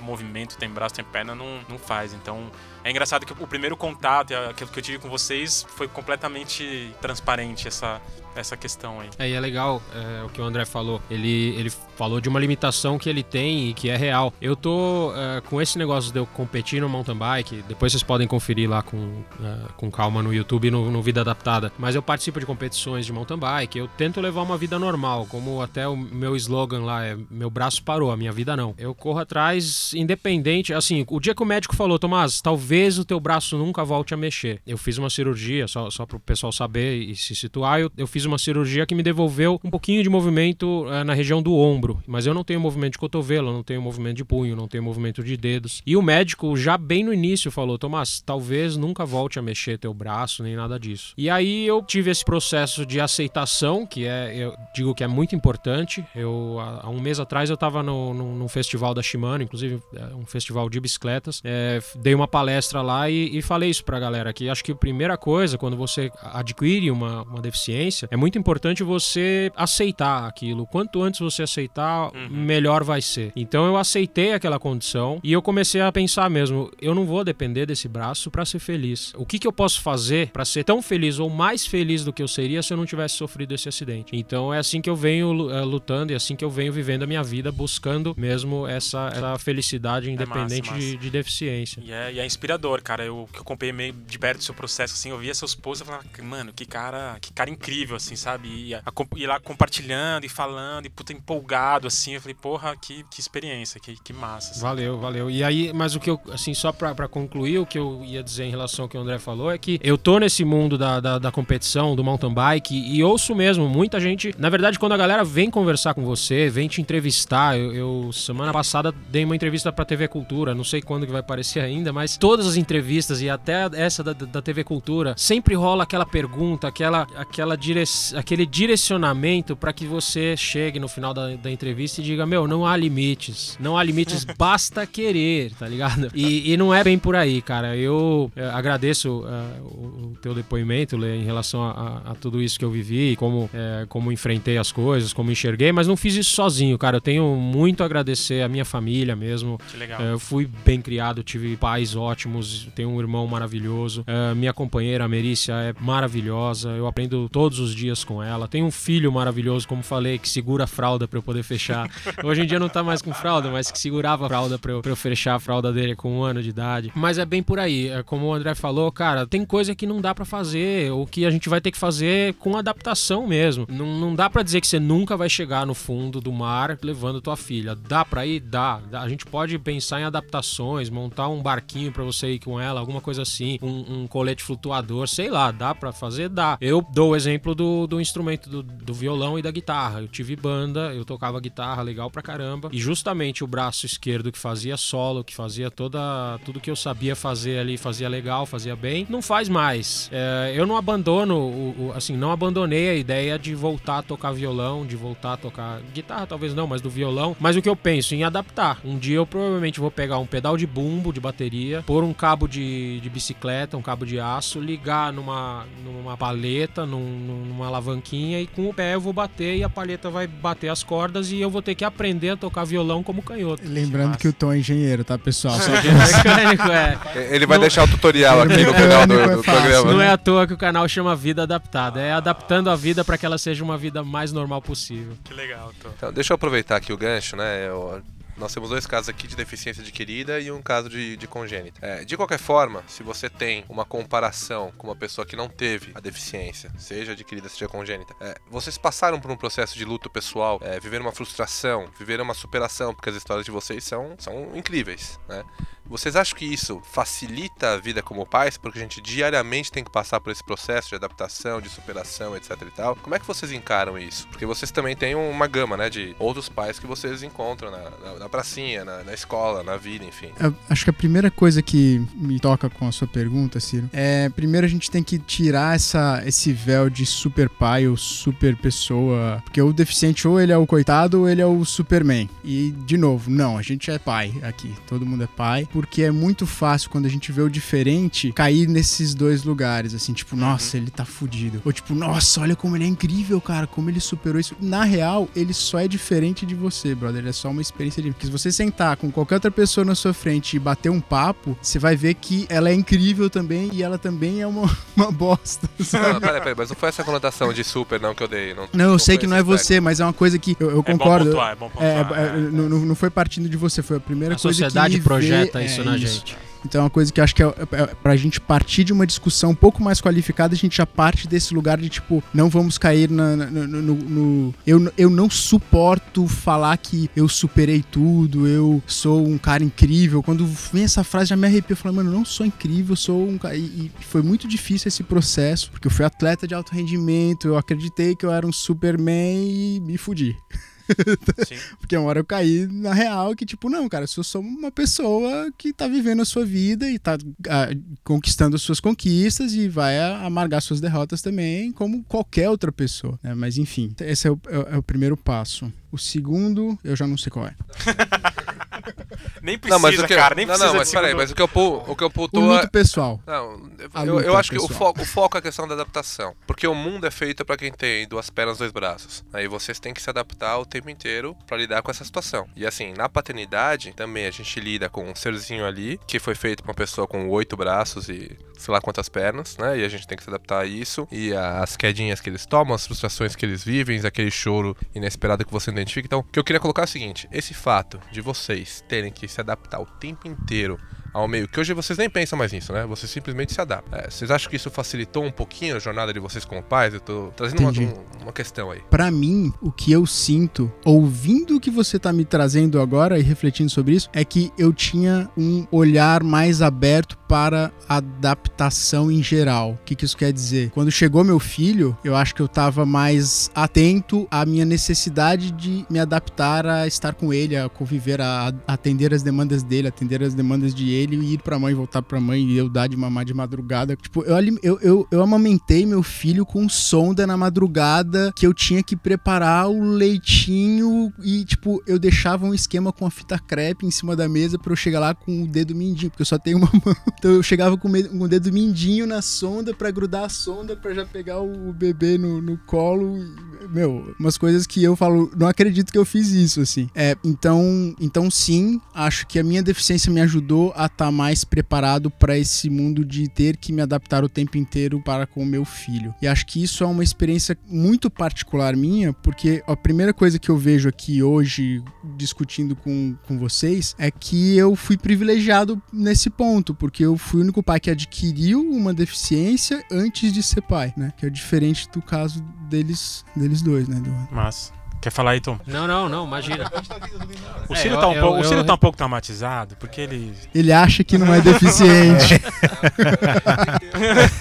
S1: movimento, tem braço, tem perna, não, não faz. Então, é engraçado que o primeiro contato, aquilo que eu tive com vocês, foi completamente transparente essa, essa questão aí.
S3: É, e é legal é, o que o André falou. Ele, ele falou de uma limitação que ele tem e que é real. Eu tô é, com esse negócio de eu competir no mountain bike. Depois vocês podem conferir lá com, é, com calma no YouTube, no, no Vida Adaptada. Mas eu participo de competições de mountain bike. Eu tento levar uma vida normal, como até o meu slogan lá é: meu braço parou, a minha vida não. Eu corro atrás, independente. Assim, o dia que o médico falou, Tomás, talvez o teu braço nunca volte a mexer. Eu fiz uma cirurgia, só, só para o pessoal saber e se situar, eu, eu fiz uma cirurgia que me devolveu um pouquinho de movimento eh, na região do ombro, mas eu não tenho movimento de cotovelo, não tenho movimento de punho, não tenho movimento de dedos. E o médico já bem no início falou, Tomás, talvez nunca volte a mexer teu braço nem nada disso. E aí eu tive esse processo de aceitação, que é, eu digo que é muito importante. Eu há um mês atrás eu estava num festival da Shimano, inclusive é, um festival de bicicletas. É, dei uma palestra lá e, e falei isso pra galera que acho que a primeira coisa quando você adquire uma, uma deficiência é muito importante você aceitar aquilo. Quanto antes você aceitar, melhor vai ser. Então eu aceitei aquela condição e eu comecei a pensar mesmo, eu não vou depender desse braço pra ser feliz. O que, que eu posso fazer pra ser tão feliz ou mais feliz do que eu seria se eu não tivesse sofrido esse acidente? Então é assim que eu venho eh, lutando e é assim que eu venho vivendo a minha vida, buscando mesmo essa, essa felicidade independente
S1: massa.
S3: De, de deficiência.
S1: E é, e é inspirador, cara. Eu que acompanhei meio de perto o seu processo, assim, eu via seus posts e falava, mano, que cara, que cara incrível, assim, sabe? E, a, lá compartilhando e falando, e puta empolgado, assim. Eu falei, porra, que, que experiência, que, que massa. assim.
S3: Valeu, valeu. E aí, mas o que eu, assim, só pra, pra concluir, o que eu ia dizer em relação ao que o André falou é que eu tô nesse mundo da, da, da competição, do mountain bike, e ouço mesmo, muita gente. Na verdade, quando a galera vem conversar com você, vem te entrevistar, eu, eu semana passada dei uma entrevista pra TV Cultura, não sei quando que vai aparecer ainda, mas todas as entrevistas e até essa da, da TV Cultura, sempre rola aquela pergunta, aquela, aquela dire, aquele direcionamento pra que você chegue no final da, da entrevista e diga: Meu, não há limites. Não há limites, (laughs) basta querer, tá ligado? E, e não é bem por aí, cara. Eu eh, agradeço eh, o, o teu depoimento, Lê, em relação a, a- a tudo isso que eu vivi, como, eh, como enfrentei as coisas, como enxerguei, mas não fiz isso sozinho, cara. Eu tenho muito a agradecer a minha família mesmo.
S1: Que legal.
S3: Eu fui bem criado, tive pais ótimos, tenho um irmão maravilhoso. Minha companheira, a Merícia, é maravilhosa. Eu aprendo todos os dias com ela. Tenho um filho maravilhoso, como falei, que segura a fralda pra eu poder fechar. Hoje em dia não tá mais com fralda, mas que segurava a fralda pra eu, pra eu fechar a fralda dele com um ano de idade. Mas é bem por aí. É como o André falou, cara, tem coisa que não dá pra fazer, ou que a gente vai ter que fazer com adaptação mesmo. Não, não dá pra dizer que você nunca vai chegar no fundo do mar levando tua filha. Dá pra ir? Dá. A gente pode pensar em adaptações, montar um barquinho pra você ir com ela, alguma coisa assim, um, um colete flutuador, sei lá, dá pra fazer? Dá. Eu dou o exemplo do, do instrumento do, do violão e da guitarra. Eu tive banda, eu tocava guitarra legal pra caramba, e justamente o braço esquerdo que fazia solo, que fazia toda tudo que eu sabia fazer ali, fazia legal, fazia bem, não faz mais. É, eu não abandono, o, o- assim, não abandonei a ideia de voltar a tocar violão, de voltar a tocar guitarra, talvez não, mas do violão. Mas o que eu penso em adaptar. Um dia eu provavelmente vou pegar um pedal de bumbo de bateria, pôr um cabo de, de bicicleta, um cabo de aço, ligar numa, numa paleta, num- numa alavanquinha e com o pé eu vou bater e a paleta vai bater as cordas e eu vou ter que aprender a tocar violão como canhoto.
S5: Lembrando que o Tom é engenheiro, tá, pessoal? (laughs) Só
S3: que é mecânico, é.
S4: Ele vai
S3: Não-
S4: deixar o tutorial aqui no final do,
S5: Mecânico é
S4: do
S5: fácil,
S4: programa.
S3: Não é à toa que o canal chama Vida Adaptada. É adaptando a vida para que ela seja uma vida mais normal possível.
S1: Que legal, tô.
S4: Então, deixa eu aproveitar aqui o gancho, né? Eu- nós temos dois casos aqui de deficiência adquirida e um caso de, de congênita. É, de qualquer forma, se você tem uma comparação com uma pessoa que não teve a deficiência, seja adquirida, seja congênita, é, vocês passaram por um processo de luto pessoal, é, viveram uma frustração, viveram uma superação, porque as histórias de vocês são, são incríveis, né? Vocês acham que isso facilita a vida como pais? Porque a gente diariamente tem que passar por esse processo de adaptação, de superação, etc e tal. Como é que vocês encaram isso? Porque vocês também têm uma gama, né, de outros pais que vocês encontram na, na, na pracinha, na, na escola, na vida, enfim.
S5: Eu acho que a primeira coisa que me toca com a sua pergunta, Ciro, é primeiro a gente tem que tirar essa, esse véu de super pai ou super pessoa. Porque o deficiente ou ele é o coitado ou ele é o Superman. E, de novo, não, a gente é pai aqui. Todo mundo é pai. Porque é muito fácil quando a gente vê o diferente cair nesses dois lugares. Assim, tipo, nossa, ele tá fudido. Ou tipo, nossa, olha como ele é incrível, cara. Como ele superou isso. Na real, ele só é diferente de você, brother. Ele é só uma experiência de. Porque se você sentar com qualquer outra pessoa na sua frente e bater um papo, você vai ver que ela é incrível também e ela também é uma, (laughs) uma bosta. (laughs) sabe?
S4: Não, peraí, peraí, mas não foi essa conotação de super, não, que eu dei. Não,
S5: Não, eu sei que não é você, mas é uma coisa que eu, eu
S1: É bom
S5: concordo.
S1: pontuar, é bom
S5: É,
S1: pontuar.
S5: é, não, não- não foi partindo de você, foi a primeira
S3: A
S5: coisa
S3: sociedade
S5: que me
S3: projeta
S5: veio-
S3: isso
S5: é,
S3: na gente.
S5: Então é uma coisa que eu acho que é, é, é pra gente partir de uma discussão um pouco mais qualificada, a gente já parte desse lugar de tipo, não vamos cair na, na- no, no- no- eu, eu não suporto falar que eu superei tudo, eu sou um cara incrível. Quando vem essa frase, já me arrepio. Eu falo, mano, eu não sou incrível, eu sou um cara. E, e foi muito difícil esse processo, porque eu fui atleta de alto rendimento, eu acreditei que eu era um Superman e me fudi. (laughs) (laughs) Porque uma hora eu caí na real que, tipo, não, cara, eu sou uma pessoa que tá vivendo a sua vida e tá ah, conquistando as suas conquistas e vai a- amargar suas derrotas também, como qualquer outra pessoa. né? Mas enfim, esse é o, é o- é o primeiro passo. O segundo, eu já não sei qual é. (laughs)
S1: Nem precisa,
S4: Não, mas o que,
S1: cara, nem
S4: não,
S1: precisa
S4: não, mas peraí, mas o que eu o que eu
S5: O luto
S4: é...
S5: pessoal.
S4: Não, eu, eu acho que o
S5: pessoal.
S4: foco, o foco é a questão da adaptação. Porque o mundo é feito pra quem tem duas pernas, dois braços. Aí vocês têm que se adaptar o tempo inteiro pra lidar com essa situação. E assim, na paternidade, também a gente lida com um serzinho ali, que foi feito pra uma pessoa com oito braços e sei lá quantas pernas, né? E a gente tem que se adaptar a isso. E a- as quedinhas que eles tomam, as frustrações que eles vivem, aquele choro inesperado que você identifica. Então, o que eu queria colocar é o seguinte: esse fato de vocês terem que se adaptar o tempo inteiro ao meio, que hoje vocês nem pensam mais nisso, né? Vocês simplesmente se adaptam. É, vocês acham que isso facilitou um pouquinho a jornada de vocês como pais? Eu tô trazendo uma, um- uma questão aí.
S5: Pra mim, o que eu sinto, ouvindo o que você tá me trazendo agora e refletindo sobre isso, é que eu tinha um olhar mais aberto para adaptação em geral. O que, que isso quer dizer? Quando chegou meu filho, eu acho que eu tava mais atento à minha necessidade de me adaptar a estar com ele, a conviver, a a atender as demandas dele, atender as demandas de ele e ir pra mãe, voltar pra mãe e eu dar de mamar de madrugada. Tipo, eu, eu, eu, eu amamentei meu filho com sonda na madrugada que eu tinha que preparar o leitinho e, tipo, eu deixava um esquema com a fita crepe em cima da mesa pra eu chegar lá com o dedo mindinho, porque eu só tenho uma mão. (laughs) Então eu chegava com, o dedo mindinho na sonda pra grudar a sonda pra já pegar o, o bebê no, no colo. Meu, umas coisas que eu falo, não acredito que eu fiz isso, assim. É, então, então sim, acho que a minha deficiência me ajudou a estar mais preparado pra esse mundo de ter que me adaptar o tempo inteiro para com o meu filho. E acho que isso é uma experiência muito particular minha, porque a primeira coisa que eu vejo aqui hoje, discutindo com, com vocês, é que eu fui privilegiado nesse ponto, porque eu fui o único pai que adquiriu uma deficiência antes de ser pai, né? Que é diferente do caso deles, deles dois, né? Do-
S1: Mas. Quer falar aí, Tom?
S3: Não, não, não, imagina.
S1: O
S3: É,
S1: Ciro,
S3: eu-
S1: tá, um
S3: eu-
S1: pouco, o
S3: eu-
S1: Ciro tá um pouco traumatizado, porque ele.
S5: Ele acha que não é deficiente. (laughs)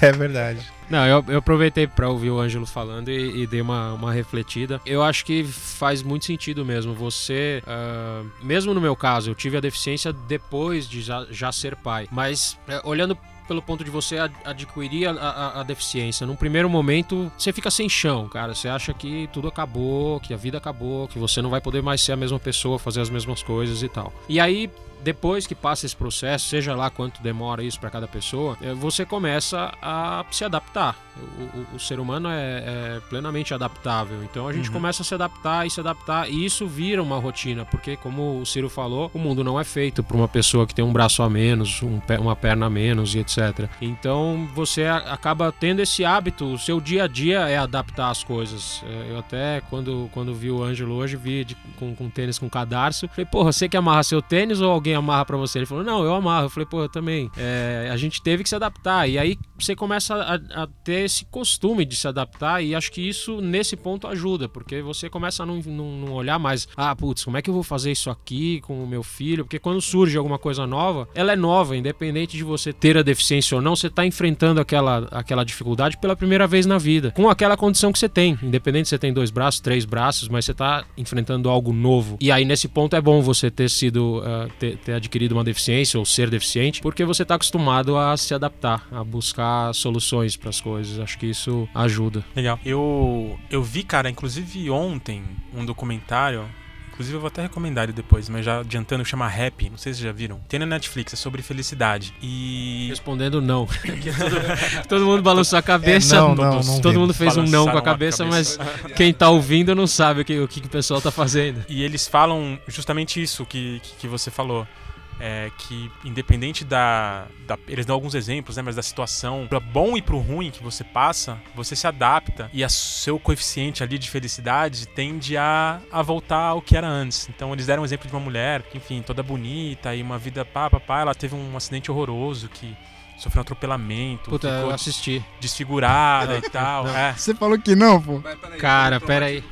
S2: É verdade.
S3: Não, eu, eu aproveitei pra ouvir o Ângelo falando e, e dei uma, uma refletida. Eu acho que faz muito sentido mesmo. Você, ah, mesmo no meu caso, eu tive a deficiência depois de já, já ser pai. Mas eh, olhando pelo ponto de você ad- adquirir a, a- a deficiência, num primeiro momento você fica sem chão, cara. Você acha que tudo acabou, que a vida acabou, que você não vai poder mais ser a mesma pessoa, fazer as mesmas coisas e tal. E aí depois que passa esse processo, seja lá quanto demora isso para cada pessoa, eh, você começa a se adaptar. O, o- o ser humano é, é plenamente adaptável. Então a gente
S1: Uhum.
S3: começa a se adaptar e se adaptar, e isso vira uma rotina, porque, como o Ciro falou, o mundo não é feito para uma pessoa que tem um braço a menos, um uma perna a menos e etc. Então você acaba tendo esse hábito, o seu dia a dia é adaptar as coisas. Eh, Eu até, quando, quando vi o Ângelo hoje, vi de- com, com tênis com cadarço, falei, porra, você que amarra seu tênis ou alguém amarra pra você? Ele falou, não, eu amarro. Eu falei, pô, eu também. É, a gente teve que se adaptar. E aí você começa a, a ter esse costume de se adaptar e acho que isso, nesse ponto, ajuda, porque você começa a não, não, não olhar mais, ah, putz, como é que eu vou fazer isso aqui com o meu filho? Porque quando surge alguma coisa nova, ela é nova, independente de você ter a deficiência ou não, você tá enfrentando aquela, aquela dificuldade pela primeira vez na vida, com aquela condição que você tem, independente se você tem dois braços, três braços, mas você tá enfrentando algo novo. E aí, nesse ponto, é bom você ter sido, ah, ter, ter adquirido uma deficiência ou ser deficiente, porque você tá acostumado a se adaptar, a buscar soluções para as coisas. Acho que isso ajuda.
S1: Legal. Eu, eu vi, cara, inclusive ontem, um documentário. Inclusive, eu vou até recomendar ele depois, mas já adiantando, chama Rap. Não sei se vocês já viram. Tem na Netflix, é sobre felicidade. E.
S3: Respondendo não. (laughs) Porque todo, (laughs) todo mundo balançou a cabeça.
S2: É, não,
S3: todo,
S2: não, não
S3: todo
S2: vi.
S3: mundo fez um não com a cabeça,
S1: a
S3: mas
S1: cabeça. (laughs)
S3: quem tá ouvindo não sabe o que o, que que o pessoal tá fazendo.
S1: E eles falam justamente isso que, que, que você falou. É, que independente da, da- Eles dão alguns exemplos, né? Mas da situação, pro bom e pro ruim que você passa, você se adapta e o seu coeficiente ali de felicidade tende a, a voltar ao que era antes. Então eles deram um exemplo de uma mulher, que, enfim, toda bonita e uma vida pá, pá, pá, ela teve um acidente horroroso que sofreu um atropelamento,
S3: Puta, eu
S1: ficou
S3: assisti.
S1: desfigurada e tal. É.
S5: Você falou que não, pô.
S3: Cara, pera aí.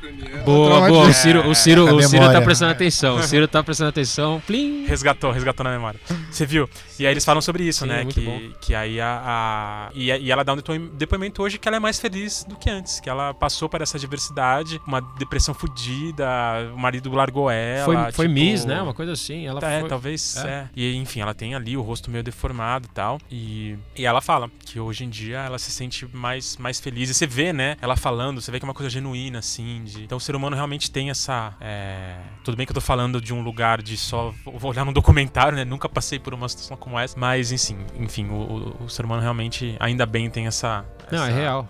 S3: Boa, boa. O Ciro, o Ciro,
S2: A
S3: o Ciro tá prestando atenção. O Ciro tá prestando atenção. Plim.
S1: Resgatou, resgatou na memória. Você viu? E aí eles falam sobre isso,
S3: Sim,
S1: né? Que,
S3: bom.
S1: que aí a. a- e, e ela dá um depoim- depoimento hoje que ela é mais feliz do que antes. Que ela passou por essa adversidade, uma depressão fodida, o marido largou ela.
S3: Foi, foi
S1: tipo,
S3: Miss, né? Uma coisa assim. Ela
S1: é,
S3: foi...
S1: talvez.
S3: é.
S1: É. E enfim, ela tem ali o rosto meio deformado e tal. E, e ela fala que hoje em dia ela se sente mais, mais feliz. E você vê, né? Ela falando, você vê que é uma coisa genuína, assim. De... Então o ser humano realmente tem essa. é, Tudo bem que eu tô falando de um lugar de só. Vou olhar num documentário, né? Nunca passei por uma situação como essa. Mas, enfim, enfim, o, o- o ser humano realmente, ainda bem, tem essa.
S3: Não, é real.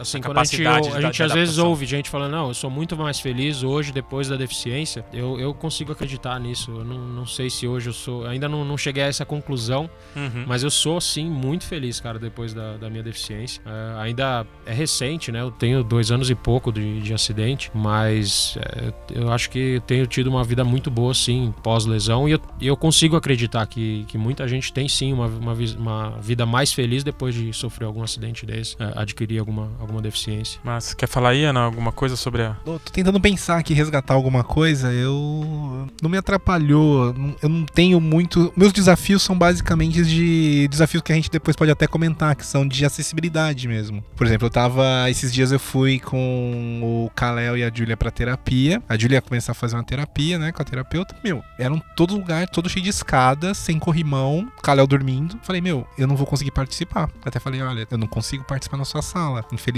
S3: Assim,
S1: essa
S3: quando a gente, a gente às vezes ouve gente falando, não, eu sou muito mais feliz hoje depois da deficiência. Eu, eu consigo acreditar nisso. Eu não, não sei se hoje eu sou. Ainda não, não cheguei a essa conclusão,
S1: Uhum.
S3: mas eu sou sim muito feliz, cara, depois da, da minha deficiência. É, ainda é recente, né? Eu tenho dois anos e pouco de, de acidente, mas é, eu acho que eu tenho tido uma vida muito boa, sim, pós-lesão. E eu, eu consigo acreditar que, que muita gente tem sim uma, uma, uma vida mais feliz depois de sofrer algum acidente desse, é, adquirir alguma, alguma deficiência.
S1: Mas quer falar aí, Ana, alguma coisa sobre a.
S2: Tô tô tentando pensar aqui, resgatar alguma coisa. Eu. Não me atrapalhou. Eu não tenho muito. Meus desafios são basicamente de desafios que a gente depois pode até comentar, que são de acessibilidade mesmo. Por exemplo, eu tava. Esses dias eu fui com o Kalel e a Julia pra terapia. A Julia ia começar a fazer uma terapia, né, com a terapeuta. Meu, eram todo lugar, todo cheio de escadas, sem corrimão, Kalel dormindo. Falei, meu, eu não vou conseguir participar. Até falei, olha, eu não consigo participar na sua sala. Infelizmente,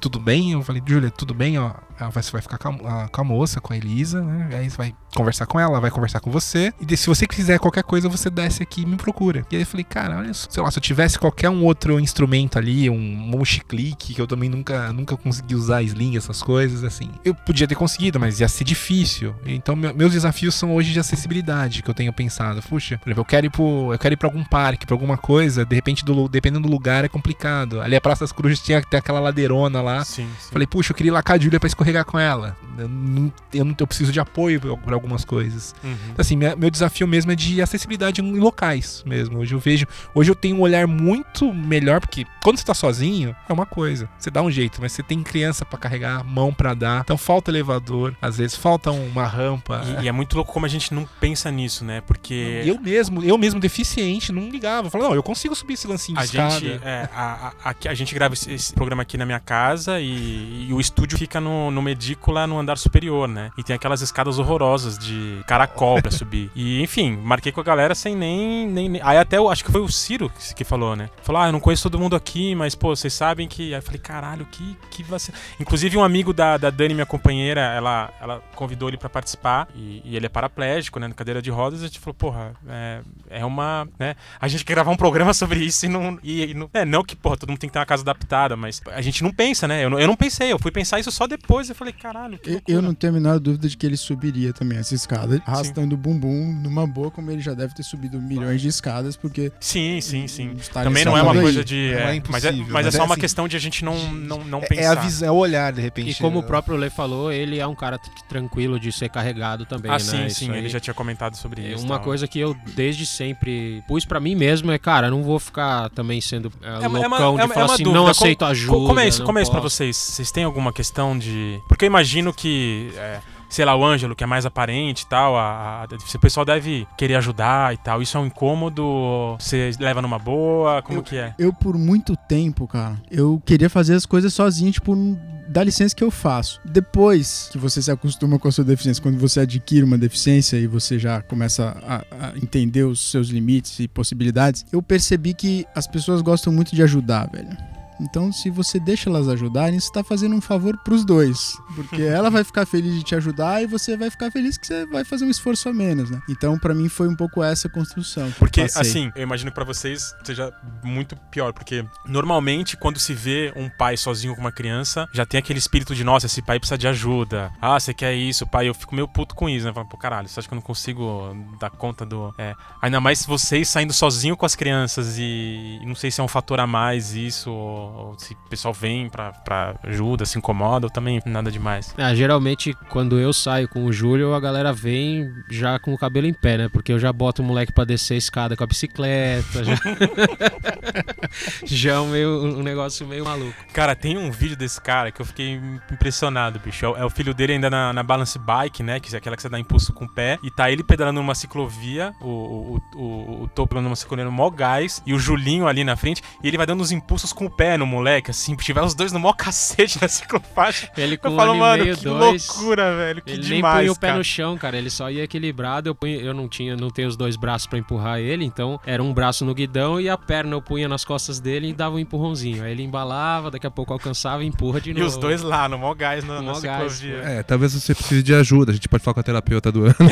S2: tudo bem? Eu falei, Julia, tudo bem, ó. Ela vai, você vai ficar com a, com a moça, com a Elisa, né? Aí você vai conversar com ela, vai conversar com você. E se você quiser qualquer coisa, você desce aqui e me procura. E aí eu falei, cara, olha só. Sei lá, se eu tivesse qualquer um outro instrumento ali, um click, que eu também nunca, nunca consegui usar sling, essas coisas, assim. Eu podia ter conseguido, mas ia ser difícil. Então, meu- meus desafios são hoje de acessibilidade, que eu tenho pensado. Puxa, por exemplo, eu quero ir, pro, eu quero ir pra algum parque, pra alguma coisa, de repente, do, dependendo do lugar, é complicado. Ali a Praça das Cruzes tinha ter aquela lá.
S1: Sim, sim.
S2: Falei, puxa, eu queria ir lá com a Júlia pra escorregar com ela. Eu, não, eu, não- eu preciso de apoio pra algumas coisas.
S1: Uhum.
S2: Então, assim, minha- meu desafio mesmo é de acessibilidade em locais mesmo. Hoje eu vejo. Hoje eu tenho um olhar muito melhor, porque quando você tá sozinho, é uma coisa. Você dá um jeito, mas você tem criança pra carregar, mão pra dar. Então falta elevador, às vezes falta uma rampa.
S1: E, e é muito louco como a gente não pensa nisso, né? Porque.
S2: Eu mesmo, eu mesmo deficiente, não ligava. Falava, não, eu consigo subir esse lancinho de
S1: A
S2: escada.
S1: gente, é, a, a, aqui- a gente grava esse, esse programa aqui na minha casa e, e o estúdio fica no, no medícola no andar superior, né? E tem aquelas escadas horrorosas de caracol pra (laughs) subir. E enfim, marquei com a galera sem nem. nem, nem- aí até eu acho que foi o Ciro que, que falou, né? Falou: Ah, eu não conheço todo mundo aqui, mas pô, vocês sabem que. Aí eu falei: Caralho, que, que vacilo. Inclusive, um amigo da, da Dani, minha companheira, ela, ela convidou ele pra participar e, e ele é paraplégico, né? Na cadeira de rodas. A gente falou: Porra, é, é uma. né? A gente quer gravar um programa (laughs) sobre isso e não. E, e não é, não que, porra, todo mundo tem que ter uma casa adaptada, mas a gente não pensa, né? Eu não, eu não pensei, eu fui pensar isso só depois. Eu falei: Caralho, que
S5: Eu,
S1: loucura.
S5: eu não tenho a menor dúvida de que ele subiria também essa escada, arrastando o bumbum numa boa, como ele já deve ter subido milhões de escadas, porque
S1: Sim, sim, sim. Também não é uma coisa de.
S2: É
S1: é, mas é, mas é
S2: mas
S1: só
S2: é
S1: uma
S2: assim,
S1: questão de a gente não, não, não
S2: É-
S1: pensar.
S2: É a visão, é o olhar, de repente.
S3: E como o próprio Lê falou, ele é um cara tranquilo de ser carregado também,
S1: Ah,
S3: né?
S1: sim,
S3: Isso
S1: sim,
S3: aí
S1: ele já tinha comentado sobre
S3: É
S1: isso.
S3: uma
S1: tal.
S3: coisa que eu desde sempre pus pra mim mesmo é, cara, não vou ficar também sendo é,
S1: É uma- é uma-
S3: loucão
S1: é
S3: de falar
S1: é
S3: assim,
S1: dúvida.
S3: não aceito ajuda.
S1: Como é isso, como é isso pra vocês? Vocês têm alguma questão de. Porque eu imagino que. é, sei lá, o Ângelo, que é mais aparente e tal, a, a- o pessoal deve querer ajudar e tal. Isso é um incômodo? Você leva numa boa? Como que é?
S5: Eu, por muito tempo, cara, eu queria fazer as coisas sozinho, tipo, dá licença que eu faço. Depois que você se acostuma com a sua deficiência, quando você adquire uma deficiência e você já começa a, a entender os seus limites e possibilidades, eu percebi que as pessoas gostam muito de ajudar, velho. Então, se você deixa elas ajudarem, você tá fazendo um favor pros dois. Porque (laughs) ela vai ficar feliz de te ajudar e você vai ficar feliz que você vai fazer um esforço a menos, né? Então, pra mim, foi um pouco essa construção.
S1: Porque,
S5: passei.
S1: assim, eu imagino que pra vocês seja muito pior, porque normalmente quando se vê um pai sozinho com uma criança, já tem aquele espírito de, nossa, esse pai precisa de ajuda. Ah, você quer isso, pai? Eu fico meio puto com isso, né? Falo, Pô, caralho, você acha que eu não consigo dar conta do. É. Ainda mais vocês saindo sozinho com as crianças e, e não sei se é um fator a mais isso, ou, ou se o pessoal vem pra, pra ajuda, se incomoda, ou também nada demais.
S3: Ah, geralmente, quando eu saio com o Júlio, a galera vem já com o cabelo em pé, né? Porque eu já boto o moleque pra descer a escada com a bicicleta. Já, (laughs) já é um, meio, um negócio meio maluco.
S1: Cara, tem um vídeo desse cara que eu fiquei impressionado, bicho. É o- É o filho dele ainda na, na balance bike, né? Que é aquela que você dá impulso com o pé. E tá ele pedalando numa ciclovia, o, o, o, o, o topo numa ciclovia no mó gás, e o Julinho ali na frente. E ele vai dando uns impulsos com o pé no moleque, assim. Tiver os dois no mó cacete (laughs) na ciclofaixa.
S3: Ele com
S1: Eu
S3: um
S1: falo,
S3: ano
S1: mano,
S3: e meio,
S1: que
S3: dois.
S1: loucura, velho. Que
S3: Ele
S1: demais,
S3: nem punha o pé no chão, cara. Ele só ia equilibrado. Eu, punha- eu não tinha, não tenho os dois braços pra empurrar ele, então era um braço no guidão e a perna eu punha nas costas dele e dava um empurrãozinho. Aí ele embalava, daqui a pouco alcançava e empurra de
S1: E
S3: novo.
S1: os dois lá, no mó gás na,
S3: No
S1: na ciclovia.
S4: É, talvez você precise de ajuda. A gente pode falar com a terapeuta do ano. (laughs)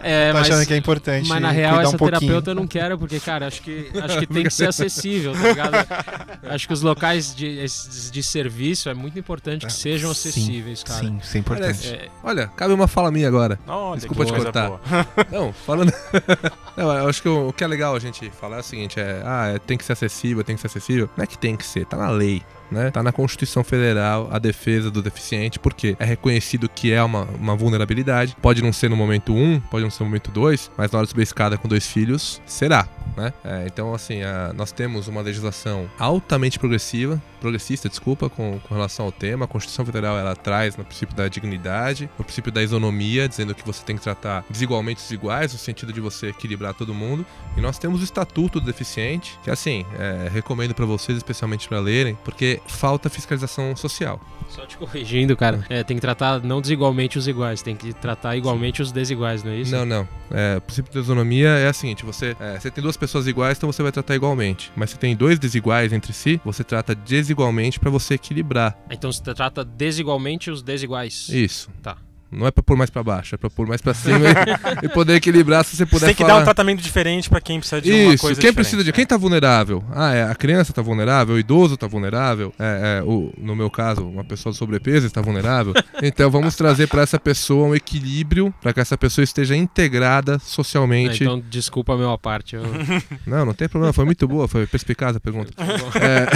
S3: É,
S2: Tô
S3: mas,
S2: achando que é importante
S3: mas na real
S2: cuidar
S3: essa
S2: um pouquinho.
S3: terapeuta eu não quero, porque, cara, acho que, acho que tem que ser (laughs) acessível, tá ligado? (laughs) Acho que os locais de, de serviço é muito importante que sejam
S2: Sim,
S3: acessíveis, cara.
S2: Sim, isso é importante.
S3: É,
S4: Olha, cabe uma fala minha agora.
S1: Olha,
S4: Desculpa
S1: que
S4: te cortar. (laughs) Não, falando. (laughs) Não, eu acho que o, o que é legal a gente falar é o seguinte: é, ah, é, tem que ser acessível, tem que ser acessível. Não é que tem que ser, tá na lei. Né? Tá na Constituição Federal a defesa do deficiente, porque é reconhecido que é uma, uma vulnerabilidade. Pode não ser no momento 1, pode não ser no momento 2, mas na hora de subir a escada com dois filhos, será. Né? É, então, assim, a- nós temos uma legislação altamente progressiva, progressista, desculpa, com, com relação ao tema. A Constituição Federal ela traz no princípio da dignidade, no princípio da isonomia, dizendo que você tem que tratar desigualmente os iguais, no sentido de você equilibrar todo mundo. E nós temos o Estatuto do Deficiente, que assim, é, recomendo pra vocês, especialmente pra lerem, porque falta fiscalização social.
S3: Só te corrigindo, cara. É, tem que tratar não desigualmente os iguais, tem que tratar igualmente os desiguais, não é isso?
S4: Não, não. É, o princípio da isonomia é o seguinte: você, é, você tem duas pessoas iguais, então você vai tratar igualmente. Mas se tem dois desiguais entre si, você trata desigualmente pra você equilibrar.
S3: Então você trata desigualmente os desiguais.
S4: Isso.
S3: Tá.
S4: Não é pra pôr mais pra baixo, é pra pôr mais pra cima e, (laughs) e poder equilibrar se você
S1: Você
S4: puder
S1: tem que
S4: falar.
S1: dar um tratamento diferente pra quem precisa de uma
S4: Isso,
S1: coisa
S4: quem
S1: diferente,
S4: precisa de.
S1: né?
S4: Quem tá vulnerável? Ah, é, a criança tá vulnerável, o idoso tá vulnerável, é, é, o, no meu caso, uma pessoa de sobrepeso está vulnerável. (laughs) Então vamos trazer pra essa pessoa um equilíbrio pra que essa pessoa esteja integrada socialmente.
S3: então desculpa a minha parte. Eu... (laughs)
S4: Não, não tem problema, foi muito boa, foi perspicaz a pergunta. É,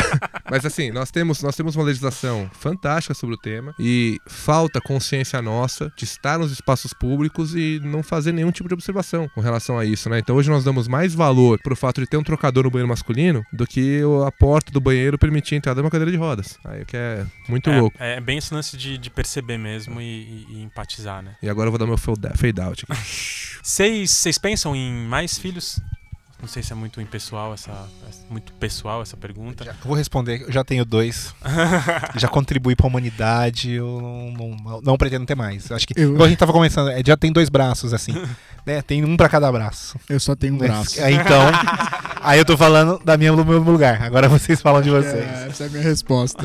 S4: mas assim, nós temos, nós temos uma legislação fantástica sobre o tema e falta consciência nossa de estar nos espaços públicos e não fazer nenhum tipo de observação com relação a isso, né? Então hoje nós damos mais valor pro fato de ter um trocador no banheiro masculino do que a porta do banheiro permitir a entrada de uma cadeira de rodas. Aí que é muito
S1: é,
S4: louco.
S1: É bem esse lance de, de perceber mesmo e, e- e empatizar, né?
S4: E agora eu vou dar meu fade out aqui. (laughs)
S1: Vocês pensam em mais filhos? Não sei se é muito impessoal essa, é muito pessoal essa pergunta.
S2: Já- eu vou responder, eu já tenho dois. (laughs) já contribuí pra humanidade, eu não, não, não pretendo ter mais. Acho que,
S5: Eu-
S2: a gente tava começando, é, já tem dois braços, assim. (laughs) né? Tem um pra cada braço.
S5: Eu só tenho um
S2: Né?
S5: braço.
S2: Então, (laughs) aí eu tô falando da minha, do meu lugar. Agora vocês falam de vocês.
S5: É, essa é a minha resposta.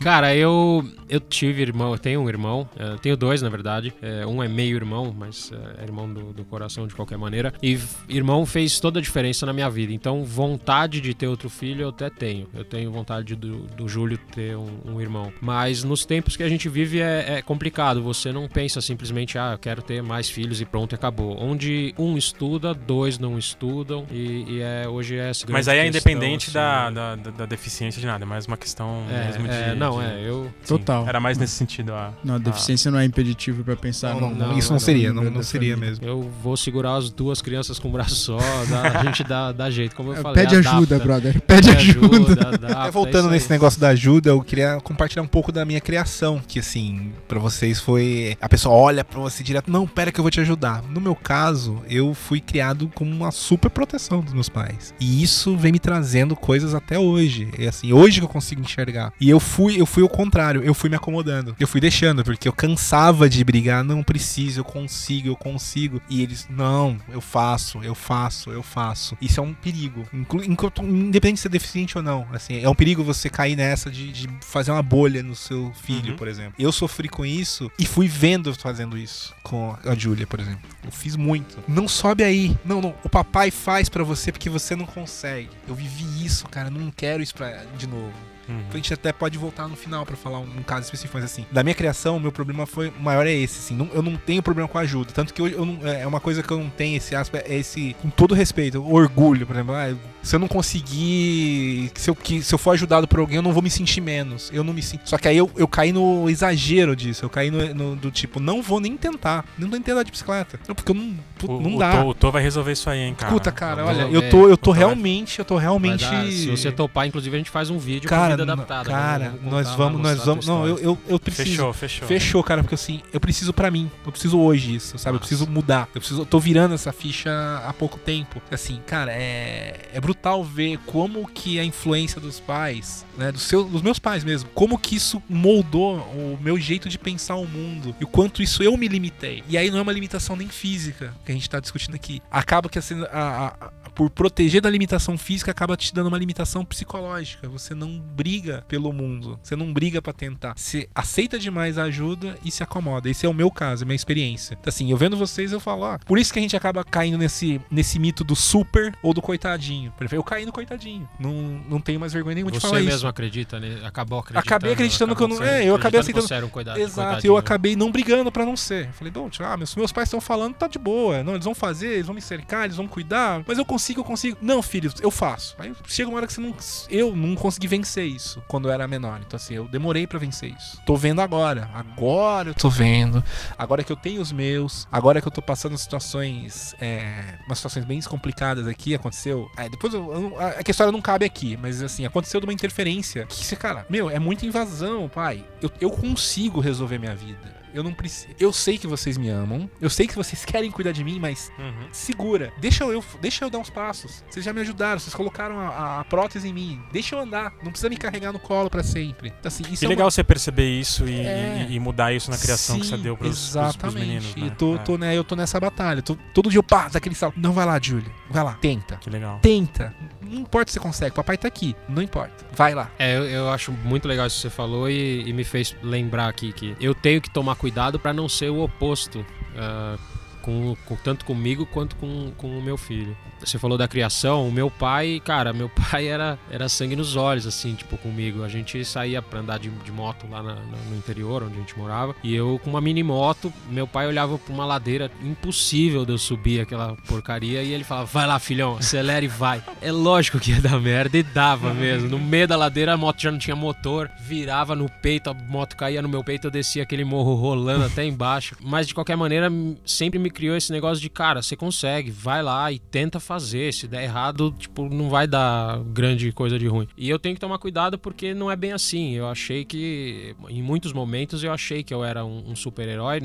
S3: Cara, eu eu tive irmão, eu tenho um irmão, eu tenho dois na verdade. É, um é meio irmão, mas é, é irmão do, do coração de qualquer maneira. E irmão fez toda a diferença na minha vida. Então, vontade de ter outro filho eu até tenho. Eu tenho vontade do, do Júlio ter um, um irmão. Mas nos tempos que a gente vive é, é complicado. Você não pensa simplesmente, ah, eu quero ter mais filhos e pronto, acabou. Onde um estuda, dois não estudam. E, e é, hoje é essa
S1: Mas aí é
S3: questão,
S1: independente
S3: assim.
S1: da, da, da- da deficiência de nada, é mais uma questão
S3: É,
S1: mesmo de.
S3: é, não,
S1: de-
S3: é, eu.
S1: sim,
S5: Total.
S1: Era mais nesse sentido. A,
S5: Não, a deficiência não é impeditivo pra pensar
S2: Não, não,
S3: não,
S2: isso não,
S3: não,
S2: seria, não, seria mesmo.
S3: Eu vou segurar as duas crianças com um braço só, dá- a gente dá, dá jeito, como eu
S5: É,
S3: falei.
S5: Pede ajuda,
S3: adapta,
S5: brother. Pede ajuda.
S3: adapta,
S2: É, voltando nesse negócio da ajuda, eu queria compartilhar um pouco da minha criação, que assim, pra vocês foi a pessoa olha pra você direto, não, pera que eu vou te ajudar. No meu caso, eu fui criado com uma super proteção dos meus pais. E isso vem me trazendo coisas até hoje. É assim, hoje que eu consigo enxergar. E eu fui, eu fui o contrário, eu fui me acomodando. Eu fui deixando, porque eu cansava de brigar, não preciso, eu consigo, eu consigo. E eles, não, eu faço, eu faço, eu faço. Isso é um perigo. Inclu independente de ser deficiente ou não. Assim, é um perigo você cair nessa de, de fazer uma bolha no seu filho,
S1: Uhum.
S2: por exemplo. Eu sofri com isso e fui vendo fazendo isso com a Julia, por exemplo. Eu fiz muito. Não sobe aí. Não, não. O papai faz pra você porque você não consegue. Eu vivi isso, cara. Não quero isso pra, de novo.
S1: Uhum.
S2: A gente até pode voltar no final pra falar um, caso específico, mas assim, da minha criação, meu problema foi maior é esse, assim, não- eu não tenho problema com ajuda, tanto que hoje eu não, é uma coisa que eu não tenho esse aspecto, é esse, com todo respeito, orgulho, por exemplo, ah, se eu não conseguir, se eu, que, se eu for ajudado por alguém, eu não vou me sentir menos, eu não me sinto, só que aí eu, eu caí no exagero disso, eu caí no, no- do tipo, não vou nem tentar, não vou nem tentar de bicicleta, não, porque eu não, put-
S1: O,
S2: não
S1: o
S2: dá.
S1: Tô, o Tô vai resolver isso aí, hein, cara.
S2: Escuta, cara,
S3: Vamos
S2: olha,
S3: resolver.
S2: eu tô, eu tô realmente, eu tô realmente.
S3: dar- se você topar, inclusive, a gente faz um vídeo com
S2: Cara,
S3: vida
S2: n-
S3: adaptada.
S2: cara,
S3: Vamos- vamos
S2: nós vamos, nós vamos. Não, eu, eu, eu preciso.
S1: Fechou, fechou.
S2: Fechou, cara, porque assim, eu preciso pra mim. Eu preciso hoje isso, sabe? Eu
S3: Massa.
S2: preciso mudar. Eu preciso. Eu tô virando essa ficha há pouco tempo. Assim, cara, é. É brutal ver como que a influência dos pais, né? Dos, seus, dos meus pais mesmo, como que isso moldou o meu jeito de pensar o mundo. E o quanto isso eu me limitei. E aí não é uma limitação nem física que a gente tá discutindo aqui. Acaba que assim, a- a- por proteger da limitação física, acaba te dando uma limitação psicológica. Você não briga pelo mundo. Você não briga pra tentar. Você aceita demais a ajuda e se acomoda. Esse é o meu caso, a minha experiência. Então, assim, eu vendo vocês, eu falo, ah, por isso que a gente acaba caindo nesse, nesse mito do super ou do coitadinho. Eu caí no coitadinho. Não, não tenho mais vergonha nenhuma de
S3: Você
S2: falar
S3: mesmo
S2: isso.
S3: acredita, né? Acabou acreditando.
S2: Acabei acreditando que eu não- é, eu acabei
S3: que
S2: aceitando-
S3: Você um cuidado,
S2: Exato,
S3: coitadinho.
S2: eu acabei não brigando pra não ser. Eu falei, bom, ah, meus, meus pais estão falando, tá de boa. Não, eles vão fazer, eles vão me cercar, eles vão cuidar. Mas eu consigo, eu consigo. Não, filho, eu faço. Aí chega uma hora que você não. Eu não consegui vencer isso quando eu era menor. Então, assim, eu demorei pra vencer isso. Tô vendo agora. Agora eu tô vendo. Agora que eu tenho os meus. Agora que eu tô passando situações. É, umas situações bem complicadas aqui. Aconteceu. É, depois eu, eu a, é a história não cabe aqui, mas assim, aconteceu de uma interferência. Que, cara, meu, é muita invasão, pai. Eu, eu consigo resolver minha vida. Eu não preciso. Eu sei que vocês me amam. Eu sei que vocês (laughs) querem cuidar de mim, mas
S1: Uhum.
S2: segura. Deixa eu, deixa eu dar uns passos. Vocês já me ajudaram, vocês colocaram a, a prótese em mim. Deixa eu andar. Não precisa me carregar no colo pra sempre. Então, assim, isso
S1: Que
S2: é
S1: legal
S2: uma...
S1: você perceber isso e,
S2: É.
S1: e- e mudar isso na criação que
S2: Sim,
S1: você deu pros, pros-
S2: Exatamente.
S1: pros meninos, né?
S2: E tô,
S1: É.
S2: tô, né, eu tô nessa batalha. Tô- todo dia eu pá, daquele salto. Não vai lá, Júlia. Vai lá. Tenta.
S1: Que legal.
S2: Tenta. Não importa se você consegue. Papai tá aqui. Não importa. Vai lá.
S3: É, eu, eu acho muito legal isso que você falou e, e me fez lembrar aqui que eu tenho que tomar cuidado pra não ser o oposto. ah, com, com- tanto comigo quanto com, com o meu filho. Você falou da criação, o meu pai, cara, meu (laughs) pai era, era sangue nos olhos, assim, tipo, comigo. A gente saía pra andar de, de moto lá na- na- no interior, onde a gente morava, e eu com uma mini moto, meu pai olhava pra uma ladeira impossível de eu subir aquela porcaria, e ele falava, vai lá, filhão, acelera e vai. É lógico que ia dar merda, e dava mesmo. No meio da ladeira, a moto já não tinha motor, virava no peito, a moto caía no meu peito, eu descia aquele morro rolando até embaixo. Mas, de qualquer maneira, sempre me criou esse negócio de, cara, você consegue, vai lá e tenta fazer. Se der errado, tipo, não vai dar grande coisa de ruim. E eu tenho que tomar cuidado porque não é bem assim. Eu achei que, em muitos momentos, eu achei que eu era um, um super-herói,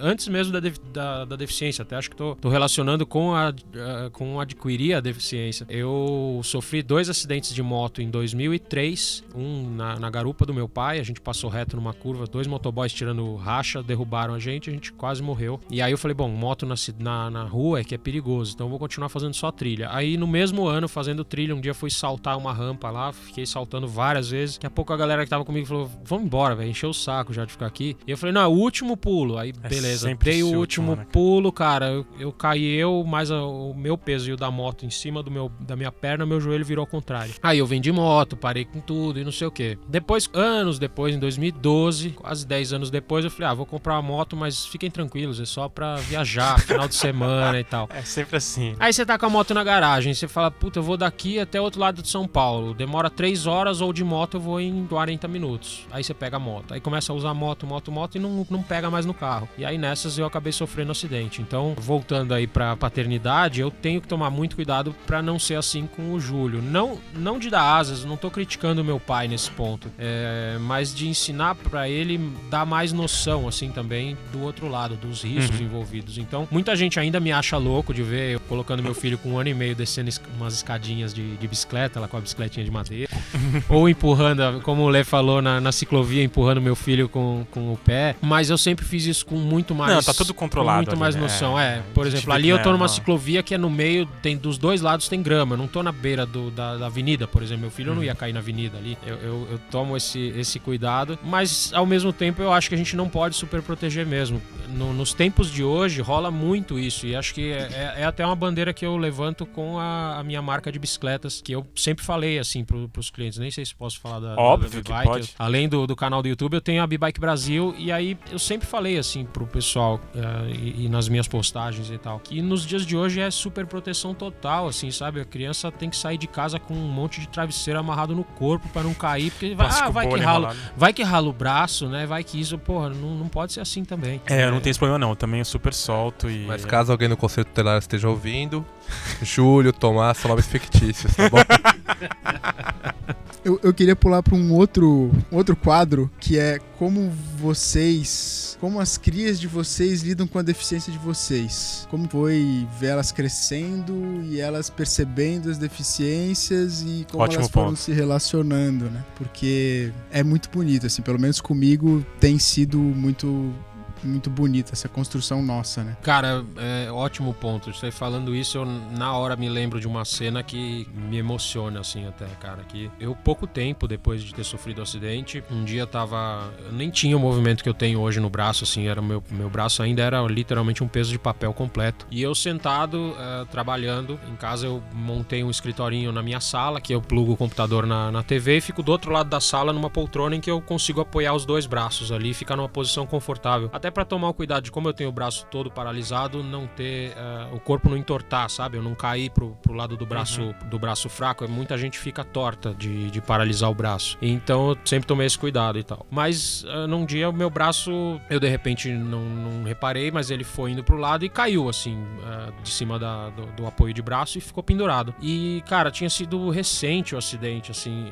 S3: antes mesmo da, da, da deficiência. Até acho que tô, tô relacionando com, a, a- com adquirir a deficiência. Eu sofri dois acidentes de moto em 2003, um na, na garupa do meu pai, a gente passou reto numa curva, dois motoboys tirando racha, derrubaram a gente, a gente quase morreu. E aí eu falei, bom, moto na, na, na rua é que é perigoso, então eu vou continuar fazendo só trilha. Aí no mesmo ano, fazendo trilha, um dia fui saltar uma rampa lá, fiquei saltando várias vezes. Daqui a pouco a galera que tava comigo falou, vamos embora, velho, encheu o saco já de ficar aqui. E eu falei, não, é o último pulo. Aí
S1: É
S3: beleza, dei o
S1: último, né,
S3: pulo, cara, eu, eu caí eu, mais a- o meu peso e o da moto em cima do meu, da minha perna, meu joelho virou ao contrário. Aí eu vendi moto, parei com tudo e não sei o que. Depois, anos depois, em 2012, quase 10 anos depois, eu falei, ah, vou comprar uma moto, mas fiquem tranquilos, é só pra viajar, final de semana e tal.
S1: É sempre assim.
S3: Aí você tá com a moto na garagem, você fala, puta, eu vou daqui até outro lado de São Paulo. Demora 3 horas ou de moto eu vou em 40 minutos. Aí você pega a moto. Aí começa a usar moto, moto, moto e não, não pega mais no carro. E aí nessas eu acabei sofrendo acidente. Então, voltando aí pra paternidade, eu tenho que tomar muito cuidado pra não ser assim com o Júlio. Não, não de dar asas, não tô criticando meu pai nesse ponto. É, mas de ensinar pra ele dar mais noção, assim, também do outro lado, dos riscos envolvidos. Anos. Então, muita gente ainda me acha louco de ver eu colocando meu filho com um ano e meio descendo es- umas escadinhas de, de bicicleta, lá com a bicicletinha de madeira. (laughs) ou empurrando, como o Lê falou, na, na ciclovia, empurrando meu filho com, com o pé. Mas eu sempre fiz isso com muito mais.
S1: Não, tá tudo controlado
S3: Com muito
S1: ali,
S3: mais
S1: né?
S3: noção. É,
S1: É,
S3: por exemplo, ali eu tô numa
S1: uma-
S3: ciclovia que é no meio, tem dos dois lados tem grama. Eu não tô na beira do- da, da avenida, por exemplo. Meu filho não ia cair na avenida ali. Eu, eu- eu tomo esse, esse cuidado. Mas ao mesmo tempo eu acho que a gente não pode super proteger mesmo. No- nos tempos de hoje rola muito isso. E acho que é, é- é até uma bandeira que eu levanto com a, a minha marca de bicicletas, que eu sempre falei assim pro, pros clientes. Nem sei se posso falar da,
S1: Óbvio
S3: da
S1: que
S3: Bibike.
S1: pode.
S3: Além do, do canal do YouTube, eu tenho a Bibike Brasil. E aí eu sempre falei assim pro pessoal eh, e, e nas minhas postagens e tal, que nos dias de hoje é super proteção total, assim, sabe? A criança tem que sair de casa com um monte de travesseiro amarrado no corpo pra não cair, porque vai, ah, vai que
S1: bolha
S3: rala,
S1: enrolado.
S3: vai que rala o braço, né? Vai que isso, porra, não, não pode ser assim também.
S1: É, eu não tenho esse problema não. Eu também super solto e...
S4: Mas caso alguém no Conselho Tutelar esteja ouvindo, (laughs) Júlio, Tomás são nomes fictícios, tá bom? (laughs)
S5: Eu, eu queria pular para um outro, um outro quadro que é como vocês, como as crias de vocês lidam com a deficiência de vocês. Como foi ver elas crescendo e elas percebendo as deficiências e como
S1: Ótimo
S5: elas foram
S1: ponto.
S5: se relacionando, né? Porque é muito bonito, assim, pelo menos comigo tem sido muito muito bonita essa construção nossa, né?
S3: Cara, é, ótimo ponto. Você falando isso, eu na hora me lembro de uma cena que me emociona, assim, até, cara. Que eu, pouco tempo depois de ter sofrido o acidente, um dia tava. Eu nem tinha o movimento que eu tenho hoje no braço, assim, era meu, meu braço ainda era literalmente um peso de papel completo. E eu sentado, é, trabalhando, em casa eu montei um escritorinho na minha sala, que eu plugo o computador na, na TV e fico do outro lado da sala numa poltrona em que eu consigo apoiar os dois braços ali e ficar numa posição confortável. Até pra tomar o cuidado de como eu tenho o braço todo paralisado, não ter eh, o corpo não entortar, sabe? Eu não cair pro, pro lado do braço do braço fraco. Muita gente fica torta de, de paralisar o braço. Então eu sempre tomei esse cuidado e tal. Mas eh, num dia o meu braço, eu de repente não, não reparei, mas ele foi indo pro lado e caiu assim, eh, de cima da- do, do apoio de braço e ficou pendurado. E, cara, tinha sido recente o acidente, assim.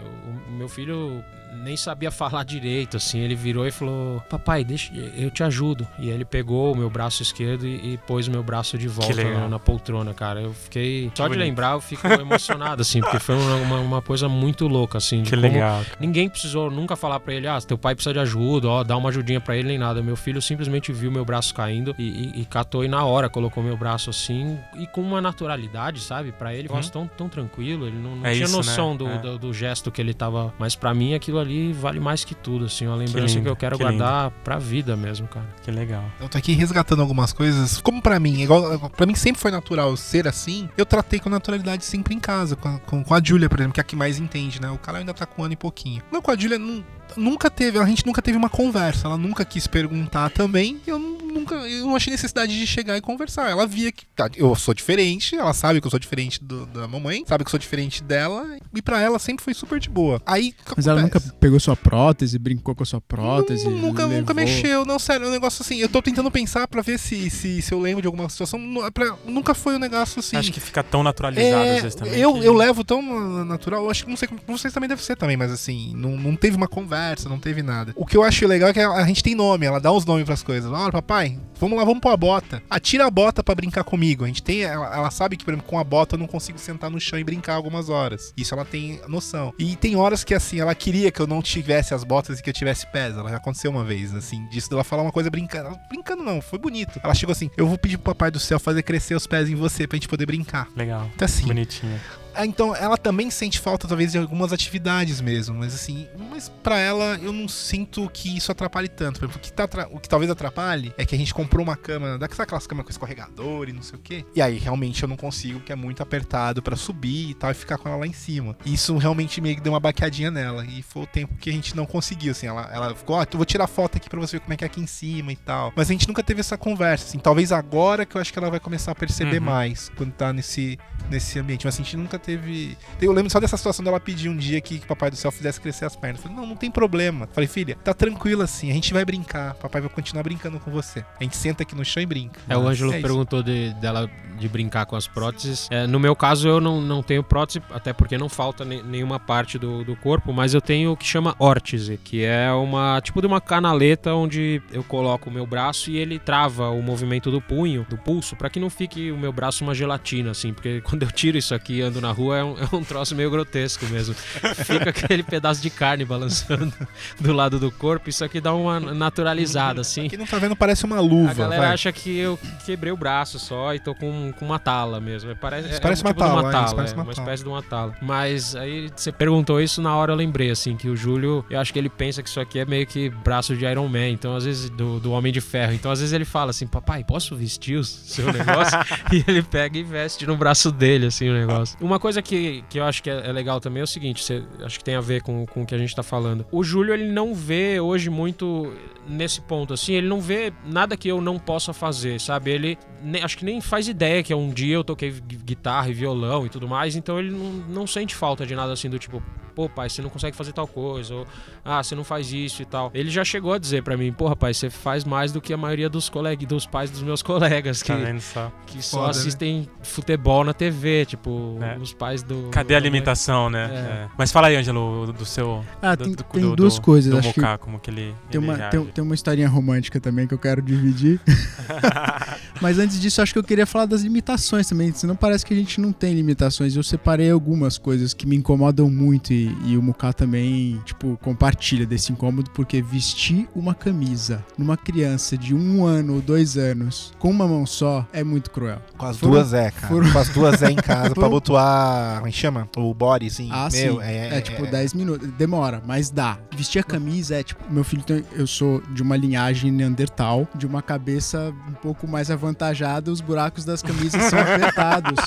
S3: O, o meu filho nem sabia falar direito, assim. Ele virou e falou: Papai, deixa, eu te ajudo. E ele pegou o meu braço esquerdo e, e pôs o meu braço de volta na, na poltrona, cara. Eu fiquei. Só de
S1: bonito.
S3: lembrar, eu fico (laughs) emocionado, assim, porque foi uma, uma, uma coisa muito louca, assim. de
S1: Que legal.
S3: Ninguém precisou nunca falar pra ele, ah, teu pai precisa de ajuda, ó, dá uma ajudinha pra ele, nem nada. Meu filho simplesmente viu meu braço caindo e, e- e catou e na hora colocou meu braço assim e com uma naturalidade, sabe? Pra ele,
S1: Uhum.
S3: tão, tão tranquilo, ele não, não
S1: É
S3: tinha
S1: isso,
S3: noção
S1: né?
S3: do,
S1: É.
S3: do, do gesto que ele tava. Mas pra mim aquilo ali vale mais que tudo, assim, uma lembrança que,
S1: lindo,
S3: eu quero
S1: que
S3: guardar pra vida mesmo, cara.
S1: Que legal.
S2: Eu tô aqui resgatando algumas coisas. Como pra mim, igual para mim sempre foi natural ser assim, eu tratei com naturalidade sempre em casa. Com a, com, com a Júlia, por exemplo, que é a que mais entende, né? O cara ainda tá com um ano e pouquinho. Não, com a Júlia, nu- nunca teve, a gente nunca teve uma conversa. Ela nunca quis perguntar também. Eu nu- nunca, eu não achei necessidade de chegar e conversar. Ela via que tá, eu sou diferente, ela sabe que eu sou diferente do- da mamãe, sabe que eu sou diferente dela, e pra ela sempre foi super de boa. Aí,
S5: Mas ela nunca
S2: acontece?
S5: pegou sua prótese, brincou com a sua prótese.
S2: Nu- nunca, nunca
S5: levou-
S2: mexeu, não, sério, é um negócio assim. Eu tô tentando pensar pra ver se, se, se eu lembro de alguma situação. Nu- pra- nunca foi um negócio assim.
S1: Acho que fica tão naturalizado
S2: É,
S1: às vezes também.
S2: eu,
S1: que-
S2: eu levo tão na- natural, eu acho que não sei como vocês também devem ser também, mas assim, não, não teve uma conversa, não teve nada. O que eu acho legal é que a, a gente tem nome, ela dá uns nomes pras coisas. Olha, papai, vamos lá, vamos pôr a bota. Ah, tira a bota pra brincar comigo. A gente tem, ela, ela sabe que, por exemplo, com a bota eu não consigo sentar no chão e brincar algumas horas. Isso ela tem noção. E tem horas que, assim, ela queria que eu não tivesse as botas e que eu tivesse pés. Ela já aconteceu uma vez, assim, disso dela falar uma coisa brincando. Ela- Brincando não, foi bonito. Ela chegou assim: eu vou pedir pro papai do céu fazer crescer os pés em você pra gente poder brincar.
S1: Legal.
S2: Então, assim,
S1: Bonitinha.
S2: Ah, Então, ela também sente falta, talvez, de algumas atividades mesmo. Mas assim, mas pra ela eu não sinto que isso atrapalhe tanto. Por exemplo, o que, tá o que talvez atrapalhe é que a gente comprou uma cama, daquelas aquelas camas com escorregador e não sei o quê. E aí realmente eu não consigo, que é muito apertado pra subir e tal, e ficar com ela lá em cima. E isso realmente meio que deu uma baqueadinha nela. E foi o tempo que a gente não conseguiu, assim. Ela, ela ficou, ó, eu vou tirar foto aqui pra você ver como é que é aqui em cima e tal. Mas a gente nunca teve essa conversa, assim. Talvez agora que eu acho que ela vai começar a perceber
S1: Uhum.
S2: mais quando tá nesse, nesse ambiente. Mas assim, a gente nunca teve. Eu lembro só dessa situação dela pedir um dia que, que o Papai do Céu fizesse crescer as pernas. Eu Falei, não, não tem problema. Falei, filha, tá tranquilo assim, a gente vai brincar. Papai vai continuar brincando com você. A gente senta aqui no chão e brinca.
S3: É, o Ângelo
S2: é
S3: perguntou de, dela de brincar com as próteses. É, no meu caso, eu não, não tenho prótese, até porque não falta ne- nenhuma parte do, do corpo, mas eu tenho o que chama órtese, que é uma tipo de uma canaleta onde eu coloco o meu braço e ele trava o movimento do punho, do pulso, pra que não fique o meu braço uma gelatina, assim, porque (laughs) quando eu tiro isso aqui e ando na rua é um, é um troço meio grotesco mesmo. Fica aquele pedaço de carne balançando (laughs) do lado do corpo, isso aqui dá uma naturalizada, assim.
S2: Quem não tá vendo parece uma luva.
S3: A galera
S2: vai.
S3: acha que eu quebrei o braço só e tô com, com uma tala mesmo. Parece, é
S2: parece
S3: um
S2: uma
S3: tipo de
S2: tala,
S3: uma
S2: é,
S3: tala,
S2: isso parece
S3: é,
S2: uma
S3: uma
S2: tala.
S3: espécie de uma tala. Mas aí você perguntou isso na hora eu lembrei, assim, que o Júlio, eu acho que ele pensa que isso aqui é meio que braço de Iron Man, então às vezes, do, do Homem de Ferro. Então às vezes ele fala assim, papai, posso vestir o seu negócio? (laughs) e ele pega e veste no braço dele, assim, o negócio. Uma coisa que, que eu acho que é, é legal também é o seguinte, você, acho que tem a ver com, com o que a gente tá falando. O Júlio, ele não vê hoje muito nesse ponto, assim, ele não vê nada que eu não possa fazer, sabe? Ele acho que nem faz ideia que um dia eu toquei gui- guitarra e violão e tudo mais, então ele não, não sente falta de nada assim do tipo, pô, pai, você não consegue fazer tal coisa, ou ah, você não faz isso e tal. Ele já chegou a dizer pra mim, pô, rapaz, você faz mais do que a maioria dos colegas, dos pais dos meus (laughs) colegas que,
S1: Tá só?
S3: que só
S2: Foda, né?
S3: assistem futebol na TV, tipo,
S1: É.
S3: os pais do
S1: Cadê a alimentação, né?
S3: É.
S1: É. Mas fala aí, Ângelo, do seu.
S5: Ah,
S1: do,
S5: tem,
S1: do-
S5: tem
S1: do-
S5: duas
S1: do-
S5: coisas.
S1: Do
S5: acho que
S1: como que ele.
S5: tem
S1: ele
S5: uma, tem, tem uma historinha romântica também que eu quero dividir. (laughs) Mas antes disso, acho que eu queria falar das limitações também. Senão parece que a gente não tem limitações. Eu separei algumas coisas que me incomodam muito e, e o Muká também, tipo, compartilha desse incômodo, porque vestir uma camisa numa criança de um ano ou dois anos com uma mão só é muito cruel.
S2: Com as
S5: Foram-
S2: duas é, cara.
S5: foram-
S2: Com as duas é em casa pra (laughs) botar. Como é que chama? O body, assim.
S5: Ah,
S2: Meu,
S5: sim.
S2: É,
S5: É, tipo 10 minutos. Demora, mas dá. Vestir a camisa é tipo. Meu filho tem. Eu sou de uma linhagem Neandertal, de uma cabeça um pouco mais avantajada, os buracos das camisas são (laughs) apertados.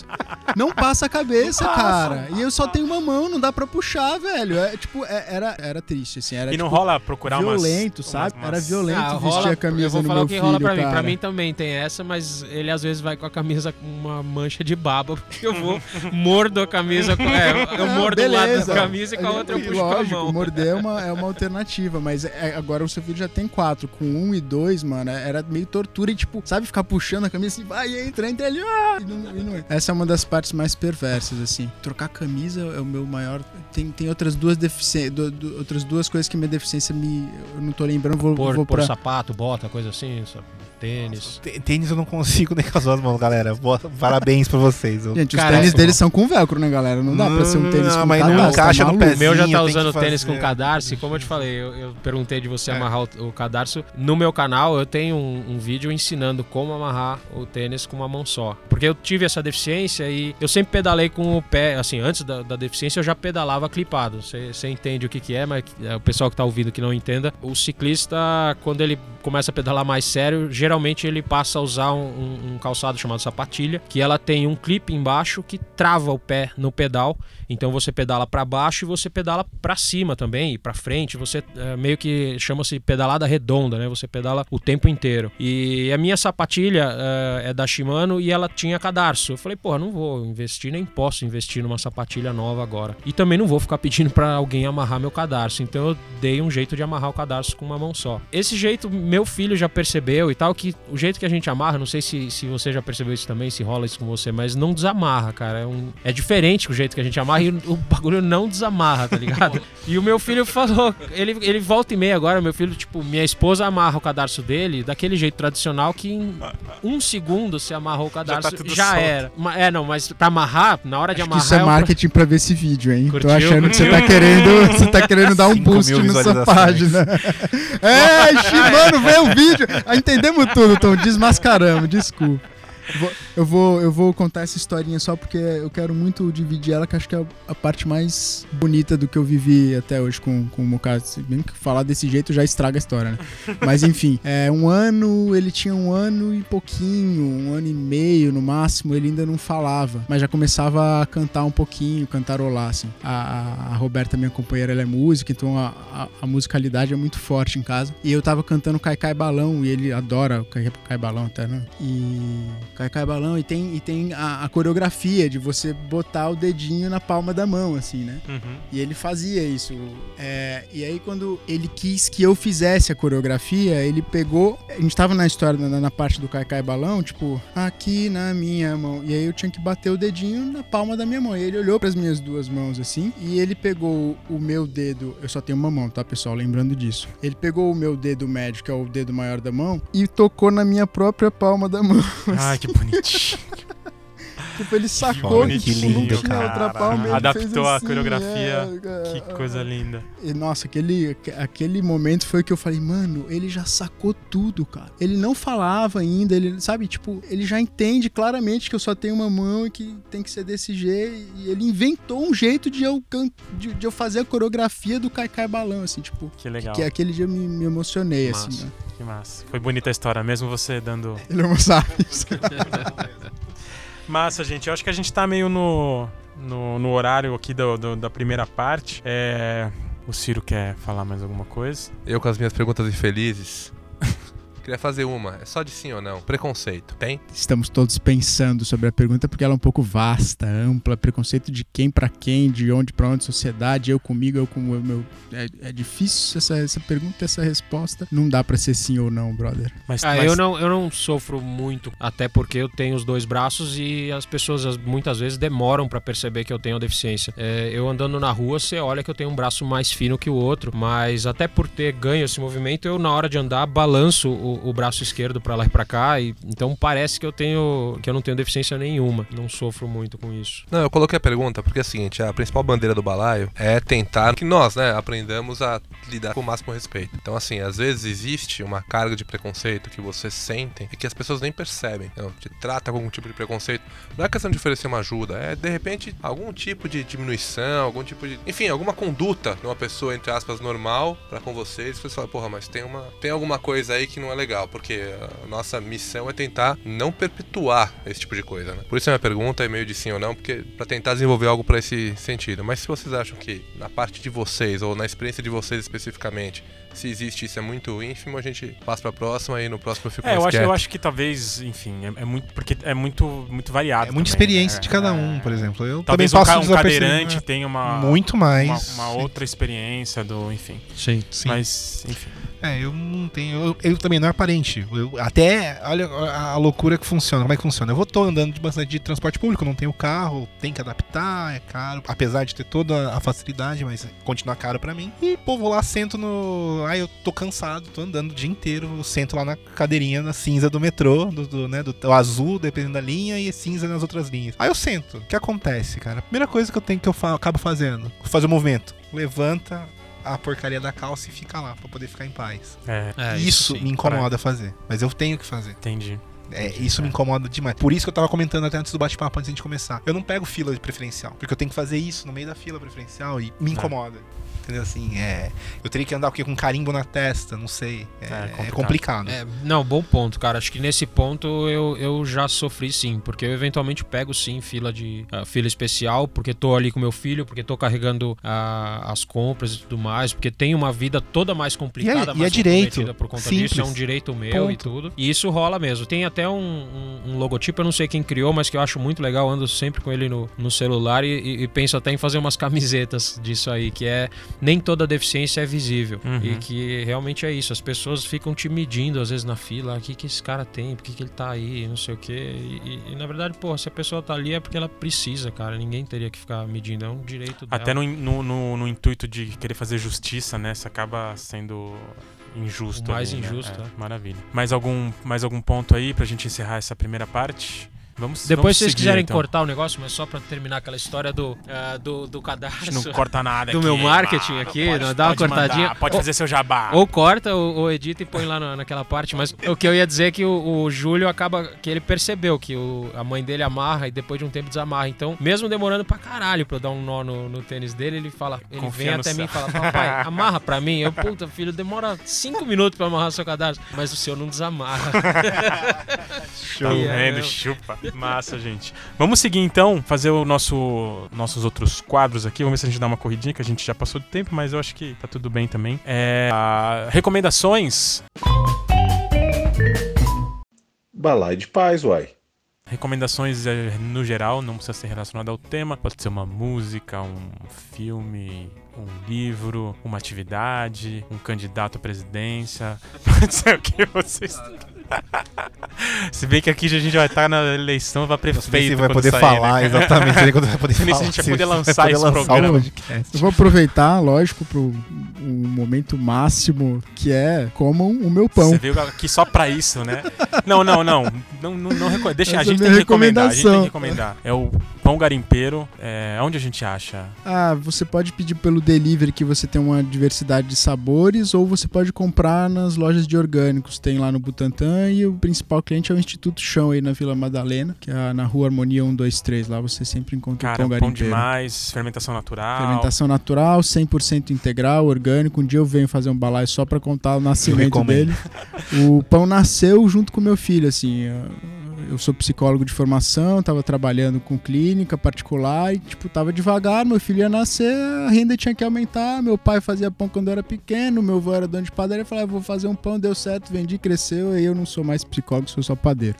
S5: Não passa a cabeça, cara. E eu só tenho uma mão, não dá pra puxar, velho. É tipo, é- era, era triste, assim. Era
S1: E não
S5: tipo,
S1: rola procurar umas-
S5: violento,
S1: umas-
S5: sabe?
S1: umas-
S5: Era violento
S3: Ah,
S5: vestir
S3: rola,
S5: a camisa
S3: eu vou
S5: no
S3: falar
S5: meu
S3: o que
S5: filho,
S3: rola pra mim.
S5: cara.
S3: Pra mim também tem essa, mas ele às vezes vai com a camisa com uma mancha de baba, (laughs) porque eu vou mordo a camisa com. É, eu mordo um lado
S5: beleza.
S3: da camisa e com a outra eu puxo
S5: Lógico,
S3: com a mão.
S5: morder é uma, (laughs) é uma alternativa, mas é- agora o seu filho já tem quatro. Com um e dois, mano, era meio tortura e, tipo, sabe, ficar puxando a camisa assim, vai, entra, entra ali, ah! E não- e não é. Essa é uma das partes mais perversas, assim. Trocar camisa é o meu maior. Tem, tem outras duas deficiências, outras duas coisas que minha deficiência me. Eu não tô lembrando, vou,
S3: Pôr,
S5: vou
S3: pôr
S5: pra.
S3: sapato, bota, coisa assim, sabe? Tênis.
S2: Tê- Tênis eu não consigo nem com as duas mãos, galera. Boa- Parabéns pra vocês. Eu-
S5: Gente, os
S3: Cara,
S5: tênis
S3: é-
S5: deles são com velcro, né, galera? Não dá pra ser um tênis
S2: Não,
S5: com
S2: mas não
S5: cadarço, tá
S2: encaixa no
S5: maluco?
S2: pezinho.
S3: O meu já tá usando tênis com cadarço, e como eu te falei, eu, eu perguntei de você
S2: É.
S3: amarrar o, o cadarço. No meu canal eu tenho um, um vídeo ensinando como amarrar o tênis com uma mão só. Porque eu tive essa deficiência e eu sempre pedalei com o pé, assim, antes da, da deficiência eu já pedalava clipado. Você entende o que, que é, mas é, o pessoal que tá ouvindo que não entenda, o ciclista, quando ele começa a pedalar mais sério, geralmente ele passa a usar um, um- um calçado chamado sapatilha, que ela tem um clipe embaixo que trava o pé no pedal. Então você pedala para baixo e você pedala para cima também e para frente. Você é, meio que chama-se pedalada redonda, né? Você pedala o tempo inteiro. E a minha sapatilha é, é da Shimano e ela tinha cadarço. Eu falei, porra, não vou investir, nem posso investir numa sapatilha nova agora. E também não vou ficar pedindo para alguém amarrar meu cadarço. Então eu dei um jeito de amarrar o cadarço com uma mão só. Esse jeito, meu filho já percebeu e tal, que o jeito que a gente amarra, não sei se, se você já percebeu isso também, se rola isso com você, mas não desamarra, cara. É, um- é diferente o jeito que a gente amarra e o bagulho não desamarra, tá ligado? e o meu filho falou, ele, ele volta e meia agora, meu filho, tipo, minha esposa amarra o cadarço dele daquele jeito tradicional que em um segundo se amarrou o cadarço, já,
S1: tudo solto.
S3: era. É, não, mas pra amarrar, na hora de
S5: Acho
S3: amarrar.
S5: isso é
S3: pro-
S5: marketing pra ver esse vídeo, hein?
S3: Curtiu?
S5: Tô achando que você tá querendo, (laughs) você tá querendo dar um boost
S2: mil
S5: na sua
S2: visualizações.
S5: página. É, Shimano, vê o vídeo. Ah, entendemos tudo, Tom. Desmascaramos, desculpa. Vou- Eu vou, eu vou contar essa historinha só porque eu quero muito dividir ela, que acho que é a parte mais bonita do que eu vivi até hoje com, com o Mocado. Se bem que falar desse jeito já estraga a história, né? (laughs) Mas enfim, é, um ano, ele tinha um ano e pouquinho, um ano e meio no máximo, ele ainda não falava, mas já começava a cantar um pouquinho, cantarolar, assim. A, a- a Roberta, minha companheira, ela é música, então a, a- a musicalidade é muito forte em casa. E eu tava cantando Cai Cai Balão, e ele adora o Cai Cai Balão até, né? E Cai Cai Balão e tem, e tem a, a coreografia de você botar o dedinho na palma da mão, assim, né?
S1: Uhum.
S5: E ele fazia isso. É, e aí, quando ele quis que eu fizesse a coreografia, ele pegou. A gente tava na história, na, na parte do Cai Cai Balão, tipo, aqui na minha mão. E aí eu tinha que bater o dedinho na palma da minha mão. E ele olhou para as minhas duas mãos assim, e ele pegou o meu dedo. Eu só tenho uma mão, tá, pessoal? Lembrando disso. Ele pegou o meu dedo médio, que é o dedo maior da mão, e tocou na minha própria palma da mão.
S1: Ai, que bonitinho.
S5: Tipo, ele sacou que,
S2: Que
S5: tipo, não
S2: lindo,
S5: tinha outra
S1: cara.
S5: palma. ele
S1: Adaptou
S5: fez
S1: a
S5: assim,
S1: coreografia.
S5: é,
S1: que coisa linda.
S5: E, nossa, aquele, aquele momento foi que eu falei, mano, ele já sacou tudo, cara. Ele não falava ainda, ele, sabe, tipo, ele já entende claramente que eu só tenho uma mão e que tem que ser desse jeito. E ele inventou um jeito de eu, can- de, de eu fazer a coreografia do Cai Cai Balão, assim, tipo.
S1: Que legal.
S5: Que aquele dia eu me, me emocionei,
S3: Massa.
S5: assim, né?
S1: Que massa. Foi bonita a história, mesmo você dando.
S5: Ele não sabe. (laughs) (laughs)
S1: Massa, gente. Eu acho que a gente tá meio no, no, no horário aqui do, do- da primeira parte. É. O Ciro quer falar mais alguma coisa?
S4: Eu com as minhas perguntas infelizes. (laughs) Queria fazer uma. É só de sim ou não. Preconceito. Tem?
S5: Estamos todos pensando sobre a pergunta porque ela é um pouco vasta, ampla, preconceito de quem pra quem, de onde pra onde, sociedade, eu comigo, eu com o meu. É, é difícil essa, essa pergunta, essa resposta. Não dá pra ser sim ou não, brother.
S1: Mas,
S3: Ah,
S1: mas-
S3: eu não, eu não sofro muito, até porque eu tenho os dois braços e as pessoas as- muitas vezes demoram pra perceber que eu tenho deficiência. É, eu andando na rua, você olha que eu tenho um braço mais fino que o outro, mas até por ter ganho esse movimento, eu na hora de andar balanço o, o braço esquerdo pra lá e pra cá, e então parece que eu tenho que eu não tenho deficiência nenhuma. Não sofro muito com isso.
S4: Não, eu coloquei a pergunta porque é o seguinte, a principal bandeira do balaio é tentar que nós, né, aprendamos a lidar com o máximo respeito. Então, assim, às vezes existe uma carga de preconceito que vocês sentem e que as pessoas nem percebem. Não, te trata com algum tipo de preconceito. Não é questão de oferecer uma ajuda, é de repente algum tipo de diminuição, algum tipo de. Enfim, alguma conduta de uma pessoa, entre aspas, normal pra com vocês. Vocês falam, porra, mas tem uma. Tem alguma coisa aí que não é legal, porque a nossa missão é tentar não perpetuar esse tipo de coisa, né? Por isso a minha pergunta é meio de sim ou não, porque pra tentar desenvolver algo pra esse sentido. Mas se vocês acham que na parte de vocês ou na experiência de vocês especificamente, se existe isso é muito ínfimo, a gente passa pra próxima e no próximo eu fico
S1: É,
S4: mais
S1: eu acho,
S4: quieto.
S1: eu acho que talvez, enfim, é, é muito. Porque é muito, muito variado.
S2: É muita
S1: também,
S2: experiência
S1: né?
S2: de cada
S1: É.
S2: um, por exemplo. Eu
S1: Talvez
S2: também
S1: um,
S2: passo
S1: ca- um cadeirante
S2: né?
S1: tenha uma.
S2: Muito
S1: Uma,
S2: mais.
S1: uma outra experiência do. Enfim.
S3: Sim.
S2: Sim.
S1: Mas, enfim.
S2: É, eu não tenho. Eu, eu também não é aparente. Eu- até, olha a, a loucura que funciona. Como é que funciona? Eu vou tô andando de bastante de transporte público, não tenho carro, tem que adaptar, é caro. Apesar de ter toda a facilidade, mas continua caro pra mim. E, pô, vou lá, sento no. Aí eu tô cansado, tô andando o dia inteiro, eu sento lá na cadeirinha na cinza do metrô, do, do, né, do, o azul, dependendo da linha, e cinza nas outras linhas. Aí eu sento. O que acontece, cara? A primeira coisa que eu tenho que eu fa- acabo fazendo, fazer o movimento. Levanta a porcaria da calça e fica lá, pra poder ficar em paz.
S1: É,
S3: É,
S2: isso
S3: sim.
S2: me incomoda fazer. Mas eu tenho que fazer.
S1: entendi.
S2: É, isso me
S1: é.
S2: incomoda demais. Por isso que eu tava comentando até antes do bate-papo, antes de a gente começar. Eu não pego fila de preferencial. Porque eu tenho que fazer isso no meio da fila preferencial e me incomoda. Entendeu? Assim, é. Eu teria que andar o quê? Com carimbo na testa, não sei. É,
S1: É,
S2: é
S1: complicado.
S2: complicado.
S3: É, não, bom ponto, cara. Acho que nesse ponto eu, eu já sofri sim, porque eu eventualmente pego sim fila de ah, fila especial, porque tô ali com meu filho, porque tô carregando ah, as compras e tudo mais, porque tem uma vida toda mais complicada,
S2: E é- e
S3: mais
S2: é direito.
S3: comprometida por conta
S2: Simples.
S3: disso, é um direito meu e
S2: Ponto.
S3: tudo. E isso rola mesmo. Tem até um, um- um logotipo, eu não sei quem criou, mas que eu acho muito legal, ando sempre com ele no, no celular e, e- e penso até em fazer umas (laughs) camisetas disso aí, que é nem toda deficiência é visível.
S1: Uhum.
S3: E que realmente é isso. As pessoas ficam te medindo às vezes na fila. "Ah, O que, que esse cara tem? Por que, que ele tá aí? Não sei o quê. E, e- e, na verdade, pô, se a pessoa tá ali é porque ela precisa, cara. Ninguém teria que ficar medindo. É um direito dela.
S1: Até no, no, no- no intuito de querer fazer justiça, né? Você acaba sendo injusto.
S3: O mais
S1: ali, né?
S3: injusto,
S1: É,
S3: é.
S1: Maravilha. Mais algum, mais algum ponto aí pra gente encerrar essa primeira parte? Vamos
S3: Depois,
S1: vamos
S3: se vocês
S1: seguir,
S3: quiserem
S1: então.
S3: cortar o negócio, mas só pra terminar aquela história do, ah, do, do
S1: gente não corta nada (laughs)
S3: do
S1: aqui,
S3: meu marketing aqui,
S1: Pode-
S3: não, dá uma
S1: pode mandar,
S3: cortadinha.
S1: pode
S3: Ou-
S1: fazer seu jabá.
S3: Ou corta ou, ou edita e põe lá na, naquela parte. Mas o que eu ia dizer é que o, o Júlio acaba. que ele percebeu que o- a mãe dele amarra e depois de um tempo desamarra. Então, mesmo demorando pra caralho pra eu dar um nó no, no tênis dele, ele fala. Ele
S1: Confia
S3: vem até
S1: céu.
S3: mim e fala: Papai, (laughs) amarra pra mim. Eu, puta, filho, demora cinco minutos pra amarrar seu cadarço. Mas o seu não desamarra. (laughs)
S1: Tá vendo? Chupa. Massa, gente. Vamos seguir então, fazer o nosso nossos outros quadros aqui. Vamos ver se a gente dá uma corridinha, que a gente já passou do tempo, mas eu acho que tá tudo bem também. É, ah, recomendações.
S6: Balai de paz, uai.
S1: recomendações eh, no geral, não precisa ser relacionado ao tema. Pode ser uma música, um filme, um livro, uma atividade, um candidato à presidência. (laughs) Pode ser o que vocês. (laughs) Se bem que aqui a gente vai estar na eleição, vai prefeito.
S2: Se vai poder
S1: sair,
S2: falar
S1: né?
S2: exatamente. quando vai poder (laughs)
S1: Não sei se
S2: falar.
S1: a gente vai poder
S2: vai
S1: lançar
S2: poder
S1: esse
S2: lançar o
S1: programa.
S2: podcast.
S5: Eu vou aproveitar, lógico, pro um momento máximo que é comam o meu pão.
S1: Você veio aqui só pra isso, né? Não, não, não. Não, não, não Deixa,
S5: Essa é
S1: gente
S5: a
S1: tem
S5: minha
S1: que recomendar. A gente tem que recomendar. É o Pão Garimpeiro. É, onde a gente acha?
S5: Ah, você pode pedir pelo delivery que você tem uma diversidade de sabores ou você pode comprar nas lojas de orgânicos. Tem lá no Butantã e o principal cliente é o Instituto Chão aí na Vila Madalena, que é na rua Harmonia 123. Lá você sempre encontra
S1: Cara,
S5: o pão
S1: pão
S5: garimpeiro.
S1: demais, fermentação natural.
S5: Fermentação natural, 100% integral, orgânico. Um dia eu venho fazer um balaio só pra contar o nascimento dele. O pão nasceu junto com meu filho, assim. eu- sou psicólogo de formação, tava trabalhando com clínica particular e, tipo, tava devagar. Meu filho ia nascer, a renda tinha que aumentar. Meu pai fazia pão quando eu era pequeno, meu avô era dono de padaria. Eu falei, ah, vou fazer um pão, deu certo, vendi, cresceu. E eu não sou mais psicólogo, sou só padeiro.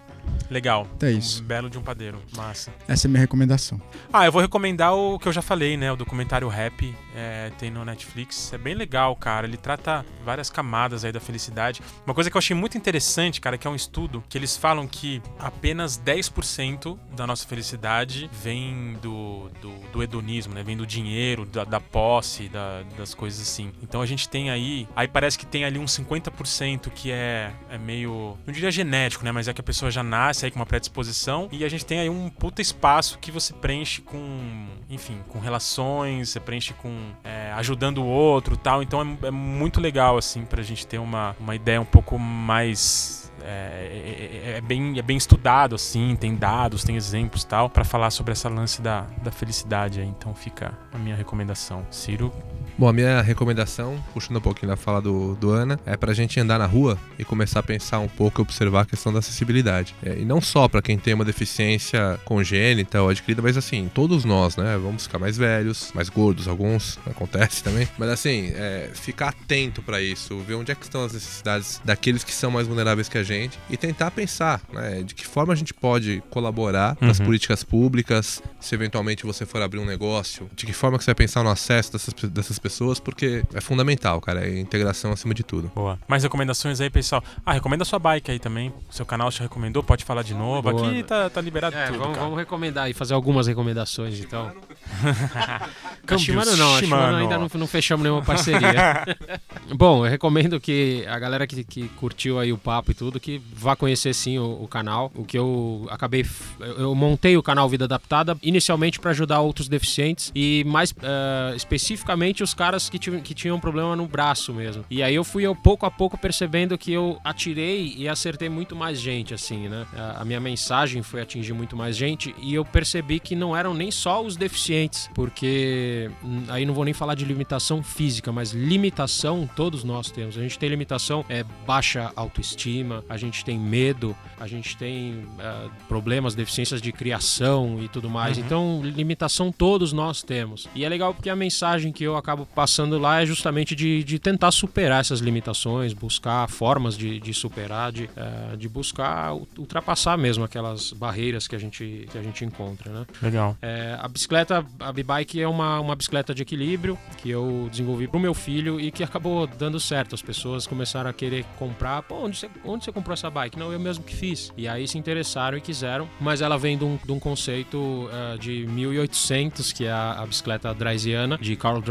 S1: Legal.
S5: É isso.
S1: Um belo de um padeiro. Massa.
S5: Essa é a minha recomendação.
S1: Ah, eu vou recomendar o que eu já falei, né? O documentário Rap. é, tem no Netflix. É bem legal, cara. Ele trata várias camadas aí da felicidade. Uma coisa que eu achei muito interessante, cara, que é um estudo que eles falam que apenas 10% da nossa felicidade vem do, do, do hedonismo, né? Vem do dinheiro, da, da posse, da- das coisas assim. Então a gente tem aí. Aí parece que tem ali uns 50% que é, é meio. Não diria genético, né? Mas é que a pessoa já nasce aí com uma predisposição. E a gente tem aí um puta espaço que você preenche com. Enfim, com relações, você preenche com. é, ajudando o outro tal. Então é, é muito legal, assim, pra gente ter uma, uma ideia um pouco mais. É, é- é bem, é bem estudado, assim, tem dados, tem exemplos tal, pra falar sobre essa lance da, da felicidade aí. Então fica a minha recomendação. Ciro,
S4: Bom, a minha recomendação, puxando um pouquinho da fala do, do Ana, é pra gente andar na rua e começar a pensar um pouco e observar a questão da acessibilidade. É, e não só pra quem tem uma deficiência congênita ou adquirida, mas assim, todos nós, né? Vamos ficar mais velhos, mais gordos, alguns, (laughs) acontece também. Mas assim, é, ficar atento pra isso, ver onde é que estão as necessidades daqueles que são mais vulneráveis que a gente e tentar pensar, né? De que forma a gente pode colaborar nas
S1: Uhum.
S4: políticas públicas, se eventualmente você for abrir um negócio, de que forma que você vai pensar no acesso dessas, dessas pessoas, porque é fundamental, cara, é integração acima de tudo.
S1: Boa. Mais recomendações aí, pessoal? Ah, recomenda a sua bike aí também. Seu canal te recomendou, pode falar de novo.
S3: Boa.
S1: Aqui tá, tá liberado
S3: É,
S1: tudo,
S3: vamos,
S1: cara.
S3: vamos recomendar e fazer algumas recomendações, então. (laughs) Shimano não, a Shimano ainda não, não fechamos nenhuma parceria. (laughs) Bom, eu recomendo que a galera que, que curtiu aí o papo e tudo, que vá conhecer sim o, o canal. O que eu acabei. Eu montei o canal Vida Adaptada inicialmente para ajudar outros deficientes e mais eh, especificamente os caras que, que tinham problema no braço mesmo. E aí eu fui eu, pouco a pouco percebendo que eu atirei e acertei muito mais gente, assim, né? A, a minha mensagem foi atingir muito mais gente e eu percebi que não eram nem só os deficientes, porque hum, aí não vou nem falar de limitação física, mas limitação todos nós temos. A gente tem limitação, é baixa autoestima, a gente tem medo, a gente tem ah, problemas, deficiências de criação e tudo mais. Então, limitação todos nós temos. E é legal porque a mensagem que eu acabo passando lá é justamente de, de tentar superar essas limitações, buscar formas de, de superar, de, eh, de buscar ultrapassar mesmo aquelas barreiras que a gente, que a gente encontra, né?
S1: Legal.
S3: É, a bicicleta, a B-Bike é uma, uma bicicleta de equilíbrio que eu desenvolvi pro meu filho e que acabou dando certo. As pessoas começaram a querer comprar. Pô, onde você, onde você comprou essa bike? Não, eu mesmo que fiz. E aí se interessaram e quiseram. Mas ela vem de um, de um conceito eh, de 1800, que é a, a bicicleta Drysiana, de Carl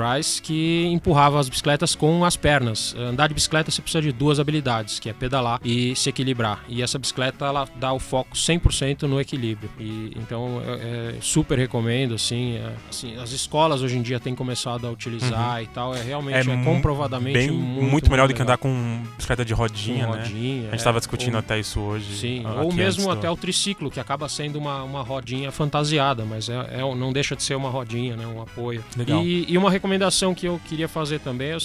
S3: Que empurrava as bicicletas com as pernas. Andar de bicicleta você precisa de duas habilidades, que é pedalar e se equilibrar. E essa bicicleta, ela dá o foco 100% no equilíbrio. E, então, é, é, super recomendo, assim, é, assim, As escolas hoje em dia têm começado a utilizar e tal. É realmente, é,
S1: mu-
S3: comprovadamente
S1: bem, muito, melhor do que andar com bicicleta de rodinha,
S3: com
S1: né?
S3: rodinha.
S1: A gente
S3: é,
S1: tava discutindo
S3: ou-
S1: até isso hoje.
S3: Sim, ou mesmo
S1: antes do-
S3: até o triciclo, que acaba sendo uma, uma rodinha fantasiada, mas é, é- não deixa de ser uma rodinha, né? Um apoio.
S1: Legal.
S3: E, e uma recomendação que eu queria fazer também, é,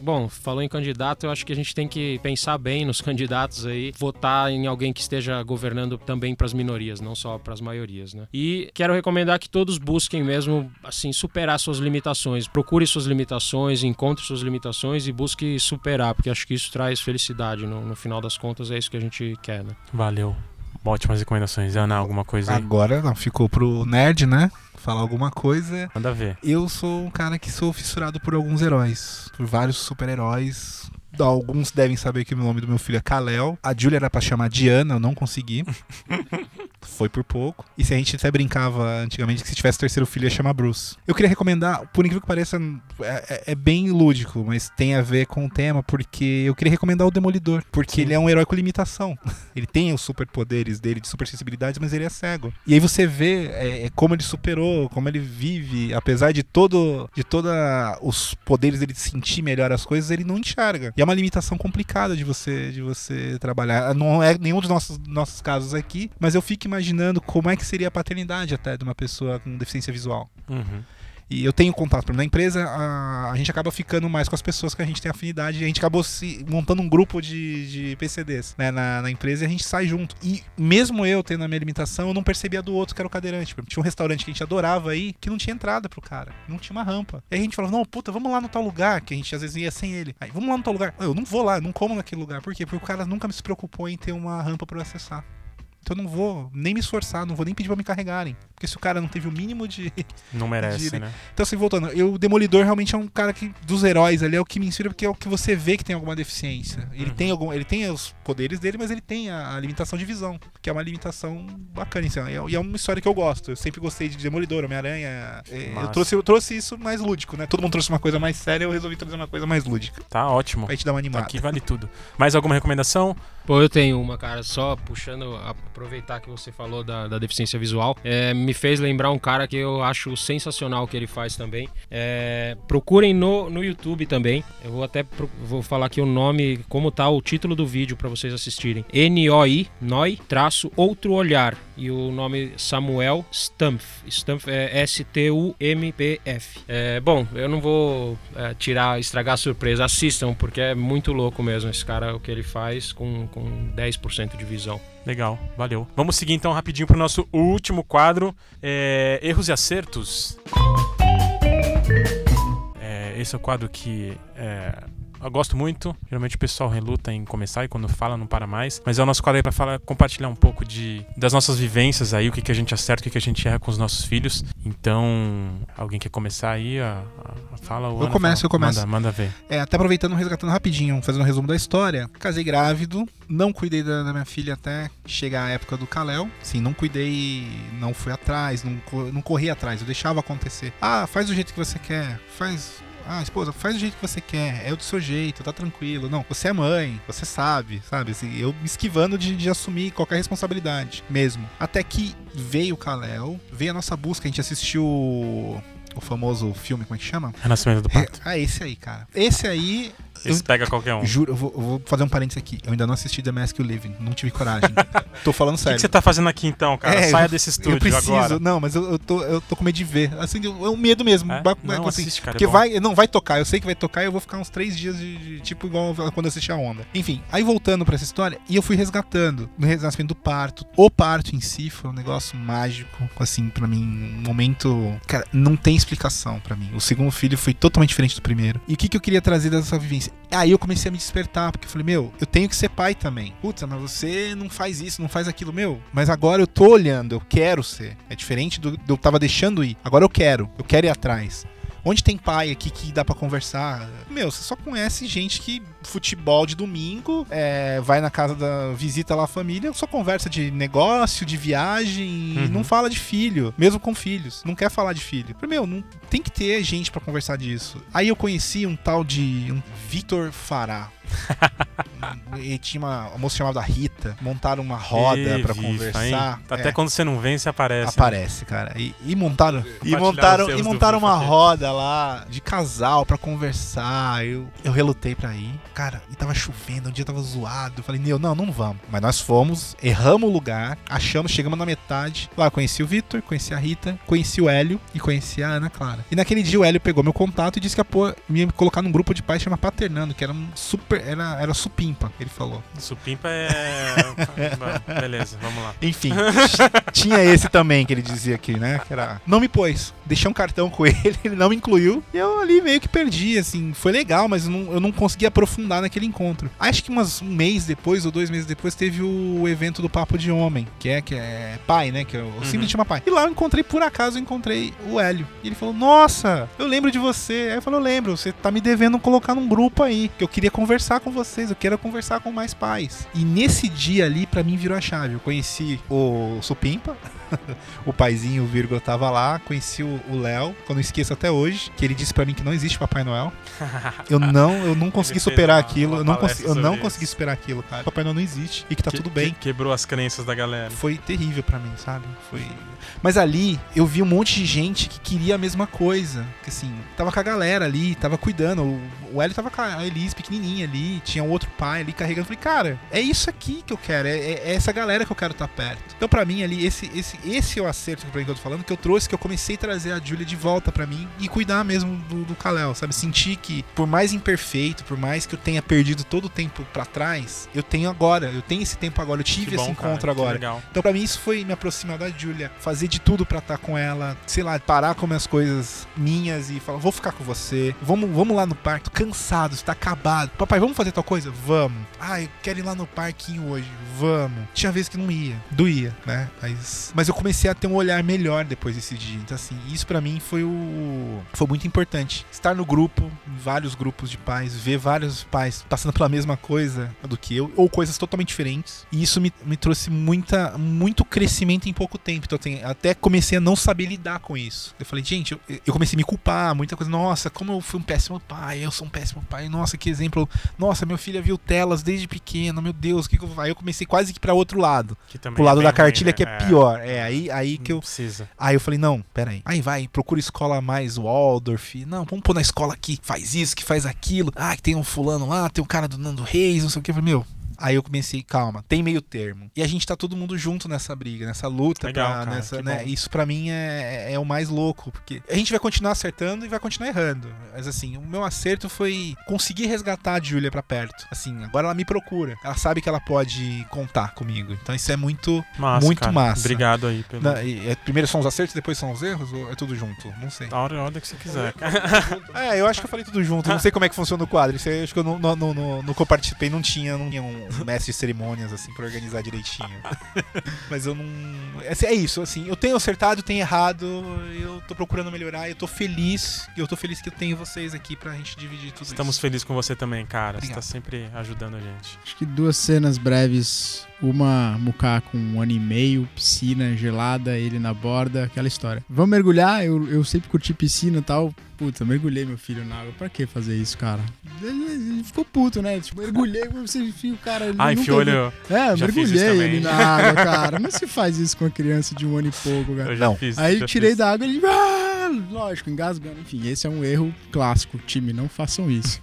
S3: bom, falou em candidato, eu acho que a gente tem que pensar bem nos (laughs) candidatos aí, votar em alguém que esteja governando também para as minorias, não só para as maiorias, né? E quero recomendar que todos busquem mesmo, assim, superar suas limitações. Procure suas limitações, encontre suas limitações e busque superar, porque acho que isso traz felicidade no, no final das contas, é isso que a gente quer, né?
S1: Valeu. Ótimas recomendações. Ana, alguma coisa aí?
S2: Agora não, ficou pro nerd, né? Falar alguma coisa.
S1: Manda ver.
S2: Eu sou um cara que sou fissurado por alguns heróis, por vários super-heróis. Alguns devem saber que o nome do meu filho é Kalel. A Julia era pra chamar Diana, eu não consegui. (laughs) Foi por pouco. E se a gente até brincava antigamente que se tivesse terceiro filho ia chamar Bruce. Eu queria recomendar, por incrível que pareça, é, é- é bem lúdico, mas tem a ver com o tema, porque eu queria recomendar o Demolidor. Porque
S1: Sim.
S2: ele é um herói com limitação. (laughs) Ele tem os superpoderes dele de super sensibilidade, mas ele é cego. E aí você vê é, é, como ele superou, como ele vive, apesar de todo de toda os poderes dele de sentir melhor as coisas, ele não enxerga. E é uma limitação complicada de você de você trabalhar. Não é nenhum dos nossos nossos casos aqui, mas eu fico imaginando como é que seria a paternidade até de uma pessoa com deficiência visual.
S1: Uhum.
S2: E eu tenho contato. Por exemplo, Na empresa, a, a gente acaba ficando mais com as pessoas que a gente tem afinidade. A gente acabou se montando um grupo de, de PCDs né, na, na empresa e a gente sai junto. E mesmo eu tendo a minha limitação, eu não percebia do outro que era o cadeirante. Tinha um restaurante que a gente adorava aí que não tinha entrada pro cara. Não tinha uma rampa. E aí a gente falava, não, puta, vamos lá no tal lugar, que a gente às vezes ia sem ele. Aí, vamos lá no tal lugar. Eu não vou lá, eu não como naquele lugar. Por quê? Porque o cara nunca se preocupou em ter uma rampa pra eu acessar. Então eu não vou nem me esforçar, não vou nem pedir pra me carregarem. Porque se o cara não teve o mínimo de,
S1: Não merece,
S2: Dire-
S1: né?
S2: então, assim, voltando, eu, o Demolidor realmente é um cara que, dos heróis ali, é o que me inspira, porque é o que você vê que tem alguma deficiência. Ele,
S1: Uhum.
S2: tem, algum, ele tem os poderes dele, mas ele tem a, a limitação de visão, que é uma limitação bacana. Assim, e é- e é uma história que eu gosto. Eu sempre gostei de Demolidor, Homem-Aranha. é. Eu trouxe, eu trouxe isso mais lúdico, né? Todo mundo trouxe uma coisa mais séria, eu resolvi trazer uma coisa mais lúdica.
S1: Tá ótimo.
S2: Pra gente dar uma animada.
S1: Aqui vale tudo. Mais alguma recomendação?
S3: Pô, eu tenho uma, cara, só puxando, aproveitar que você falou da, da deficiência visual, é, me fez lembrar um cara que eu acho sensacional o que ele faz também. É, procurem no, no YouTube também. Eu vou até pro- vou falar aqui o nome, como tá o título do vídeo pra vocês assistirem. N-O-I, NOI, traço, outro olhar. E o nome Samuel Stumpf. Stumpf é S-T-U-M-P-F. É, bom, eu não vou é, tirar, estragar a surpresa. Assistam, porque é muito louco mesmo esse cara, o que ele faz com, com 10% de visão.
S1: Legal, valeu. Vamos seguir então rapidinho pro nosso último quadro: é, Erros e Acertos. É, esse é o quadro que é, eu gosto muito. Geralmente o pessoal reluta em começar e quando fala não para mais. Mas é o nosso quadro aí pra falar, compartilhar um pouco de, das nossas vivências aí, o que, que a gente acerta, o que, que a gente erra com os nossos filhos. Então, alguém quer começar aí? A, a- fala? ou
S2: Eu
S1: Ana,
S2: começo,
S1: fala?
S2: eu começo.
S1: Manda, manda ver.
S2: É, até aproveitando, resgatando rapidinho, fazendo um resumo da história. Casei grávido, não cuidei da, da minha filha até chegar a época do Kalel. Sim, não cuidei, não fui atrás, não, não corri atrás, eu deixava acontecer. Ah, faz do jeito que você quer, faz. Ah, esposa, faz do jeito que você quer, é do seu jeito, tá tranquilo. Não, você é mãe, você sabe, sabe? Assim, eu me esquivando de, de assumir qualquer responsabilidade mesmo. Até que veio o Kalel, veio a nossa busca, a gente assistiu o, o famoso filme, como é que chama?
S1: Renascimento do Pato.
S2: Ah, esse aí, cara. Esse aí,
S1: Esse pega qualquer um. O
S2: juro, eu vou, eu vou fazer um parênteses aqui. Eu ainda não assisti The Mask You Living, não tive coragem. (laughs) tô falando
S1: que,
S2: sério.
S1: que você tá fazendo aqui então, cara?
S2: É,
S1: Saia
S2: eu-
S1: desse
S2: eu
S1: estúdio
S2: preciso,
S1: agora.
S2: não, mas eu, eu, tô, eu tô com medo de ver. Assim, é um medo mesmo.
S1: É?
S2: Ba-
S1: Não,
S2: assim,
S1: assiste, cara, é
S2: porque
S1: bom.
S2: vai, não vai tocar, eu sei que vai tocar e eu vou ficar uns três dias de, de- tipo igual quando eu assisti a onda. Enfim, aí voltando pra essa história, e eu fui resgatando no renascimento do parto. O parto em si foi um negócio mágico, assim, pra mim, um momento, cara, não tem explicação pra mim. O segundo filho foi totalmente diferente do primeiro. E o que que eu queria trazer dessa vivência? Aí eu comecei a me despertar, porque eu falei, meu, eu tenho que ser pai também. Putz, mas você não faz isso, não faz aquilo, meu. Mas agora eu tô olhando, eu quero ser. É diferente do, do eu tava deixando ir. Agora eu quero, eu quero ir atrás. Onde tem pai aqui que dá pra conversar? Meu, você só conhece gente que futebol de domingo, é, vai na casa da visita lá a família, só conversa de negócio, de viagem,
S1: Uhum.
S2: não fala de filho, mesmo com filhos. Não quer falar de filho. Meu, não tem que ter gente pra conversar disso. Aí eu conheci um tal de um Vitor Fará. (laughs) Ele tinha uma, uma moça chamada Rita, montaram uma roda
S1: Vifa,
S2: conversar.
S1: hein? Até
S2: É.
S1: quando você não vem, você aparece. né?
S2: Aparece, cara. E, e montaram, e montaram, e montaram uma roda lá de casal pra conversar. Eu, eu relutei pra ir. Cara, e tava chovendo, o dia tava zoado. Eu falei, Nil, não, não vamos. Mas nós fomos, erramos o lugar, achamos, chegamos na metade. Lá, conheci o Vitor, conheci a Rita, conheci o Hélio e conheci a Ana Clara. E naquele dia o Hélio pegou meu contato e disse que ia pôr, me colocar num grupo de pais que chama Paternando, que era um super. Era, era supimpa. Supimpa, ele falou.
S1: Supimpa é. (laughs) Beleza, vamos lá.
S2: Enfim, (laughs) tinha esse também que ele dizia aqui, né? Que era. Não me pôs. Deixei um cartão com (laughs) ele, ele não me incluiu. E eu ali meio que perdi, assim. Foi legal, mas eu não, eu não consegui aprofundar naquele encontro. Acho que umas, um mês depois, ou dois meses depois, teve o evento do Papo de Homem, que é, que é pai, né? Que eu uhum. sempre chama pai. E lá eu encontrei, por acaso, eu encontrei o Hélio. E ele falou: Nossa, eu lembro de você. Aí eu falei: Eu lembro, você tá me devendo colocar num grupo aí. Que eu queria conversar com vocês, eu quero conversar com mais pais. E nesse dia ali, para mim, virou a chave. Eu conheci o Supimpa. (laughs) o paizinho, o Virgo, tava lá, conheci o Léo, que eu não esqueço até hoje, que ele disse para mim que não existe Papai Noel. (laughs) Eu não, eu não consegui superar aquilo, eu não, consegui, eu não consegui superar aquilo, cara. Papai Noel não existe e que tá que, tudo bem.
S1: Que quebrou as crenças da galera.
S2: Foi terrível para mim, sabe? Foi mas ali eu vi um monte de gente que queria a mesma coisa. Que assim, tava com a galera ali, tava cuidando. O, o Hélio tava com a Elise pequenininha ali, tinha um outro pai ali carregando. Falei, cara, é isso aqui que eu quero, é, é essa galera que eu quero estar tá perto. Então, para mim, ali, esse, esse, esse é o acerto que eu tô falando, que eu trouxe, que eu comecei a trazer a Julia de volta para mim e cuidar mesmo do, do Kalel, sabe? Sentir que, por mais imperfeito, por mais que eu tenha perdido todo o tempo para trás, eu tenho agora, eu tenho esse tempo agora, eu tive esse encontro cara, agora. Então, para mim, isso foi me aproximar da Julia, fazer de tudo para estar tá com ela, sei lá, parar com as coisas minhas e falar, vou ficar com você, vamos, vamos lá no parque, tô cansado, está acabado. Papai, vamos fazer tal coisa? Vamos. Ah, eu quero ir lá no parquinho hoje, vamos. Tinha vezes que não ia, doía, né? Mas, mas eu comecei a ter um olhar melhor depois desse dia. Então, assim, isso para mim foi o. Foi muito importante. Estar no grupo, vários grupos de pais, ver vários pais passando pela mesma coisa do que eu, ou coisas totalmente diferentes. E isso me, me trouxe muita, muito crescimento em pouco tempo. Então, assim, até comecei a não saber lidar com isso. Eu falei, gente, eu, eu comecei a me culpar, muita coisa. Nossa, como eu fui um péssimo pai, eu sou um péssimo pai. Nossa, que exemplo. Nossa, meu filho viu telas desde pequeno, meu Deus, o que, que eu vou. Aí eu comecei quase que para outro lado. Que pro lado é da cartilha, ruim, né? que é, é, pior. É, aí, aí que eu.
S1: Precisa.
S2: Aí eu falei, não, pera aí. Aí vai, procura escola mais Waldorf. Não, vamos pôr na escola aqui, faz isso, que faz aquilo. Ah, que tem um fulano lá, tem um cara do Nando Reis, não sei o que. Eu falei, meu, Aí eu comecei, calma, tem meio termo. E a gente tá todo mundo junto nessa briga, nessa luta, Legal, pra, cara, nessa, né? Isso para mim é, é o mais louco, porque a gente vai continuar acertando e vai continuar errando. Mas assim, o meu acerto foi conseguir resgatar a Julia para perto. Assim, agora ela me procura. Ela sabe que ela pode contar comigo. Então isso é muito, massa, muito cara. massa.
S1: Obrigado aí pelo.
S2: Na, e, é, primeiro são os acertos, depois são os erros? Ou é tudo junto? Não sei.
S1: A hora, a hora que você quiser.
S2: é, eu acho que eu falei tudo junto. Não sei como é que funciona o quadro. Isso aí, acho que eu no, no que eu participei não tinha, não tinha um um mestre de cerimônias, assim, pra organizar direitinho. (laughs) Mas eu não. É, é isso, assim, eu tenho acertado, tenho errado, eu tô procurando melhorar, eu tô feliz, eu tô feliz que eu tenho vocês aqui pra gente dividir tudo
S1: Estamos felizes com você também, cara. Obrigado. Você tá sempre ajudando a gente.
S5: Acho que duas cenas breves uma mucá com um ano e meio, piscina gelada, ele na borda, aquela história. Vamos mergulhar? Eu, eu sempre curti piscina e tal. Puta, mergulhei meu filho na água. Pra que fazer isso, cara? Ele, ele ficou puto, né? Tipo, mergulhei, você enfia o cara.
S1: Ah, enfiou ele.
S5: É, eu mergulhei ele na água, cara. Não se faz isso com uma criança de um ano e pouco, cara.
S1: Eu já não. Fiz,
S5: Aí
S1: já
S5: tirei
S1: fiz.
S5: da água e ele. Ah, lógico, engasgando. Enfim, esse é um erro clássico. Time, não façam isso.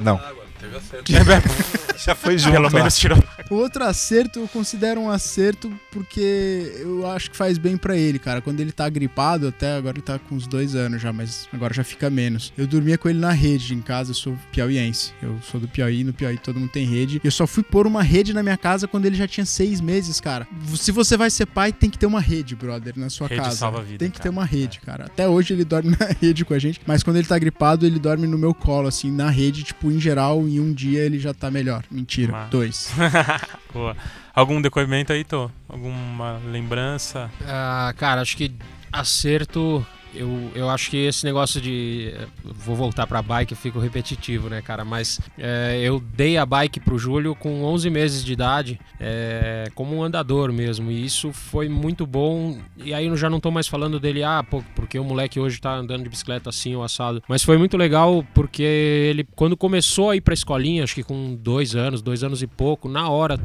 S2: Não.
S4: Teve acerto. (laughs)
S2: Já foi junto.
S1: Pelo menos tirou.
S5: O outro acerto eu considero um acerto porque eu acho que faz bem para ele, cara. Quando ele tá gripado, até agora ele tá com uns dois anos já, mas agora já fica menos. Eu dormia com ele na rede em casa, eu sou piauiense. Eu sou do Piauí, no Piauí todo mundo tem rede. Eu só fui pôr uma rede na minha casa quando ele já tinha seis meses, cara. Se você vai ser pai, tem que ter uma rede, brother, na sua
S1: rede
S5: casa.
S1: Salva a vida,
S5: tem que
S1: cara.
S5: ter uma rede, é. cara. Até hoje ele dorme (laughs) na rede com a gente, mas quando ele tá gripado, ele dorme no meu colo, assim, na rede, tipo, em geral, em um dia ele já tá melhor. Mentira,
S1: Mas...
S5: dois. (laughs)
S1: Boa. Algum depoimento aí, Tô? Alguma lembrança?
S3: Ah, cara, acho que acerto eu, eu acho que esse negócio de. Vou voltar pra bike, eu fico repetitivo, né, cara? Mas é, eu dei a bike pro Júlio com 11 meses de idade, é, como um andador mesmo. E isso foi muito bom. E aí eu já não tô mais falando dele, ah, pô, porque o moleque hoje tá andando de bicicleta assim, o assado. Mas foi muito legal porque ele, quando começou a ir pra escolinha, acho que com dois anos, dois anos e pouco, na hora,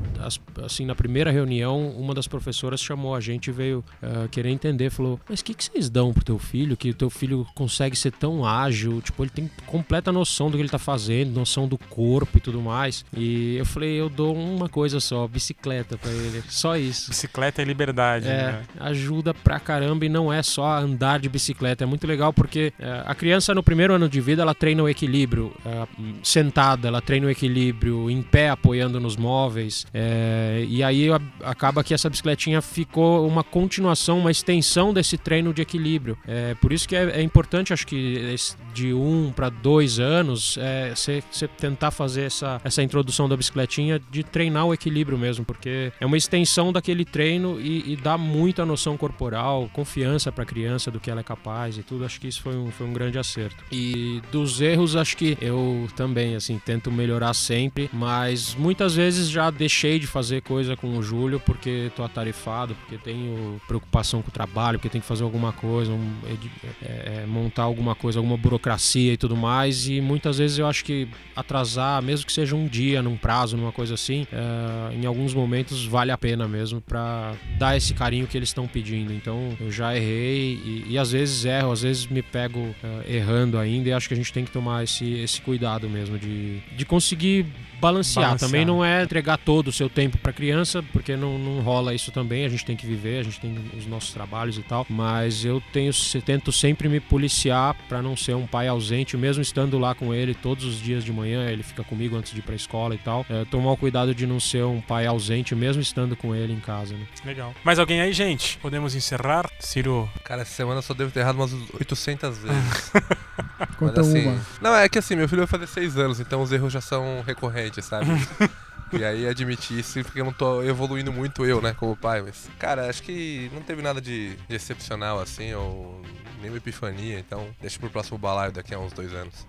S3: assim, na primeira reunião, uma das professoras chamou a gente e veio uh, querer entender. Falou: Mas o que, que vocês dão pro teu filho? Filho, que o teu filho consegue ser tão ágil, tipo, ele tem completa noção do que ele tá fazendo, noção do corpo e tudo mais. E eu falei, eu dou uma coisa só, bicicleta pra ele. Só isso.
S1: Bicicleta é liberdade,
S3: É,
S1: né?
S3: ajuda pra caramba e não é só andar de bicicleta. É muito legal porque é, a criança no primeiro ano de vida ela treina o equilíbrio. é, sentada, ela treina o equilíbrio, em pé apoiando nos móveis. é, e aí acaba que essa bicicletinha ficou uma continuação, uma extensão desse treino de equilíbrio. É, por isso que é, é importante, acho que de um para dois anos, você tentar fazer essa, essa introdução da bicicletinha de treinar o equilíbrio mesmo, porque é uma extensão daquele treino e, e dá muita noção corporal, confiança para a criança do que ela é capaz e tudo. Acho que isso foi um, foi um grande acerto. E dos erros, acho que eu também, assim, tento melhorar sempre, mas muitas vezes já deixei de fazer coisa com o Júlio porque tô atarefado, porque tenho preocupação com o trabalho, porque tenho que fazer alguma coisa, um- é, é, montar alguma coisa, alguma burocracia e tudo mais. E muitas vezes eu acho que atrasar, mesmo que seja um dia, num prazo, numa coisa assim, é, em alguns momentos vale a pena mesmo pra dar esse carinho que eles estão pedindo. Então eu já errei e, e às vezes erro, às vezes me pego é, errando ainda e acho que a gente tem que tomar esse, esse cuidado mesmo de, de conseguir balancear.
S1: Balancear.
S3: Também não é entregar todo o seu tempo pra criança, porque não, não rola isso também. A gente tem que viver, a gente tem os nossos trabalhos e tal. Mas eu tenho, tento sempre me policiar pra não ser um pai ausente, mesmo estando lá com ele todos os dias de manhã. Ele fica comigo antes de ir pra escola e tal. É, tomar o cuidado de não ser um pai ausente, mesmo estando com ele em casa. Né?
S1: Legal. Mais alguém aí, gente? Podemos encerrar? Ciro,
S4: Cara, essa semana eu só devo ter errado umas 800 vezes. (laughs)
S5: Conta
S4: Mas, assim,
S5: uma.
S4: Não, é que assim, meu filho vai fazer 6 anos, então os erros já são recorrentes, sabe? E aí admitir isso porque eu não tô evoluindo muito eu, né, como pai, mas. Cara, acho que não teve nada de, de excepcional assim, ou nenhuma epifania, então deixa pro próximo balaio daqui a uns dois anos.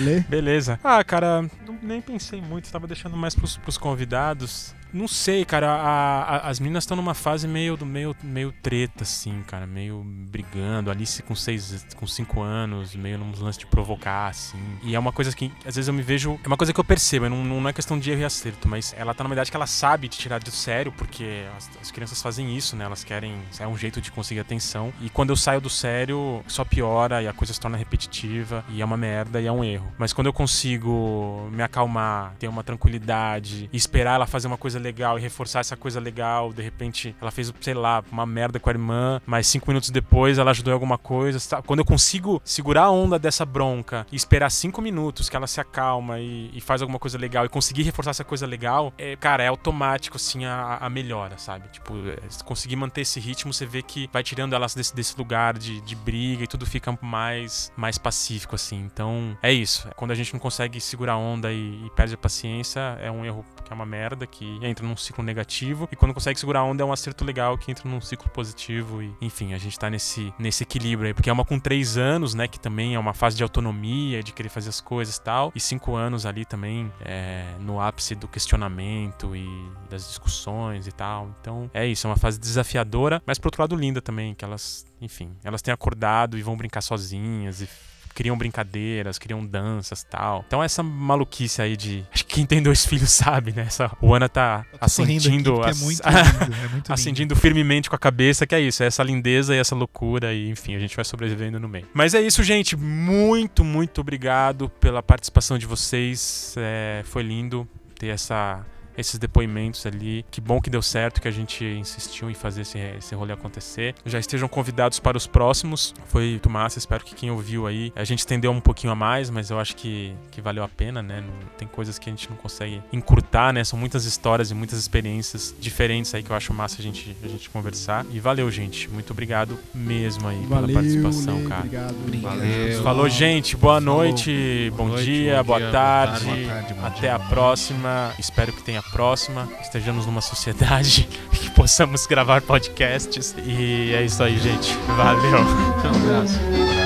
S5: Lê?
S1: beleza. Ah, cara, não- nem pensei muito, tava deixando mais pros, pros convidados. Não sei, cara, a- a- as meninas estão numa fase meio, do- meio, meio treta, assim, cara, meio brigando. Alice com seis, com cinco anos, meio num lance de provocar, assim. E é uma coisa que, às vezes eu me vejo, é uma coisa que eu percebo, não, não é questão de erro e acerto, mas ela tá numa idade que ela sabe te tirar do sério, porque as, as crianças fazem isso, né? Elas querem, é um jeito de conseguir atenção. E quando eu saio do sério, só piora e a coisa se torna repetitiva e é uma merda e é um erro. Mas quando eu consigo me acalmar, ter uma tranquilidade esperar ela fazer uma coisa legal e reforçar essa coisa legal, de repente ela fez, sei lá, uma merda com a irmã, mas cinco minutos depois ela ajudou em alguma coisa. sa- Quando eu consigo segurar a onda dessa bronca e esperar cinco minutos que ela se acalma e, e faz alguma coisa legal e conseguir reforçar essa coisa legal, é, cara, é automático assim a, a melhora, sabe? Tipo, é, se conseguir manter esse ritmo, você vê que vai tirando elas desse, desse lugar de, de briga e tudo fica mais, mais pacífico, assim. Então, é isso. Quando a gente não consegue segurar a onda e, e perde a paciência, é um erro que é uma merda, que entra num ciclo negativo. E quando consegue segurar a onda, é um acerto legal que entra num ciclo positivo. E, enfim, a gente tá nesse, nesse equilíbrio aí. Porque é uma com três anos, né? Que também é uma fase de autonomia, de querer fazer as coisas e tal. E cinco anos ali também, é, no ápice do questionamento e das discussões e tal. Então, é isso. É uma fase desafiadora, mas por outro lado linda também, que elas, enfim, elas têm acordado e vão brincar sozinhas e criam brincadeiras, criam danças e tal. Então essa maluquice aí de. Acho que quem tem dois (laughs) filhos sabe, né? Essa, o Ana tá acendindo.
S2: porque
S1: as- (laughs)
S2: é muito lindo, é muito.
S1: Acendindo firmemente com a cabeça, que é isso, é essa lindeza e essa loucura, e enfim, a gente vai sobrevivendo no meio. Mas é isso, gente. Muito, muito obrigado pela participação de vocês. É, foi lindo ter essa. Esses depoimentos ali. Que bom que deu certo, que a gente insistiu em fazer esse, esse rolê acontecer. Já estejam convidados para os próximos. Foi muito massa, espero que quem ouviu aí. A gente estendeu um pouquinho a mais, mas eu acho que, que valeu a pena, né? Não- tem coisas que a gente não consegue encurtar, né? São muitas histórias e muitas experiências diferentes aí que eu acho massa a gente, a gente conversar. E valeu, gente. Muito obrigado mesmo aí
S5: Valeu,
S1: pela participação,
S5: Lê,
S1: cara.
S5: obrigado.
S3: Valeu.
S1: Falou, gente. Boa
S3: Falou.
S1: noite, bom,
S3: noite,
S1: dia,
S3: bom
S1: boa,
S3: dia, boa
S1: tarde.
S3: tarde.
S2: Boa tarde,
S1: Até
S2: dia,
S1: a próxima. Espero que tenha próxima. Estejamos numa sociedade (laughs) que possamos gravar podcasts. E é isso aí, gente. Valeu.
S3: Um abraço.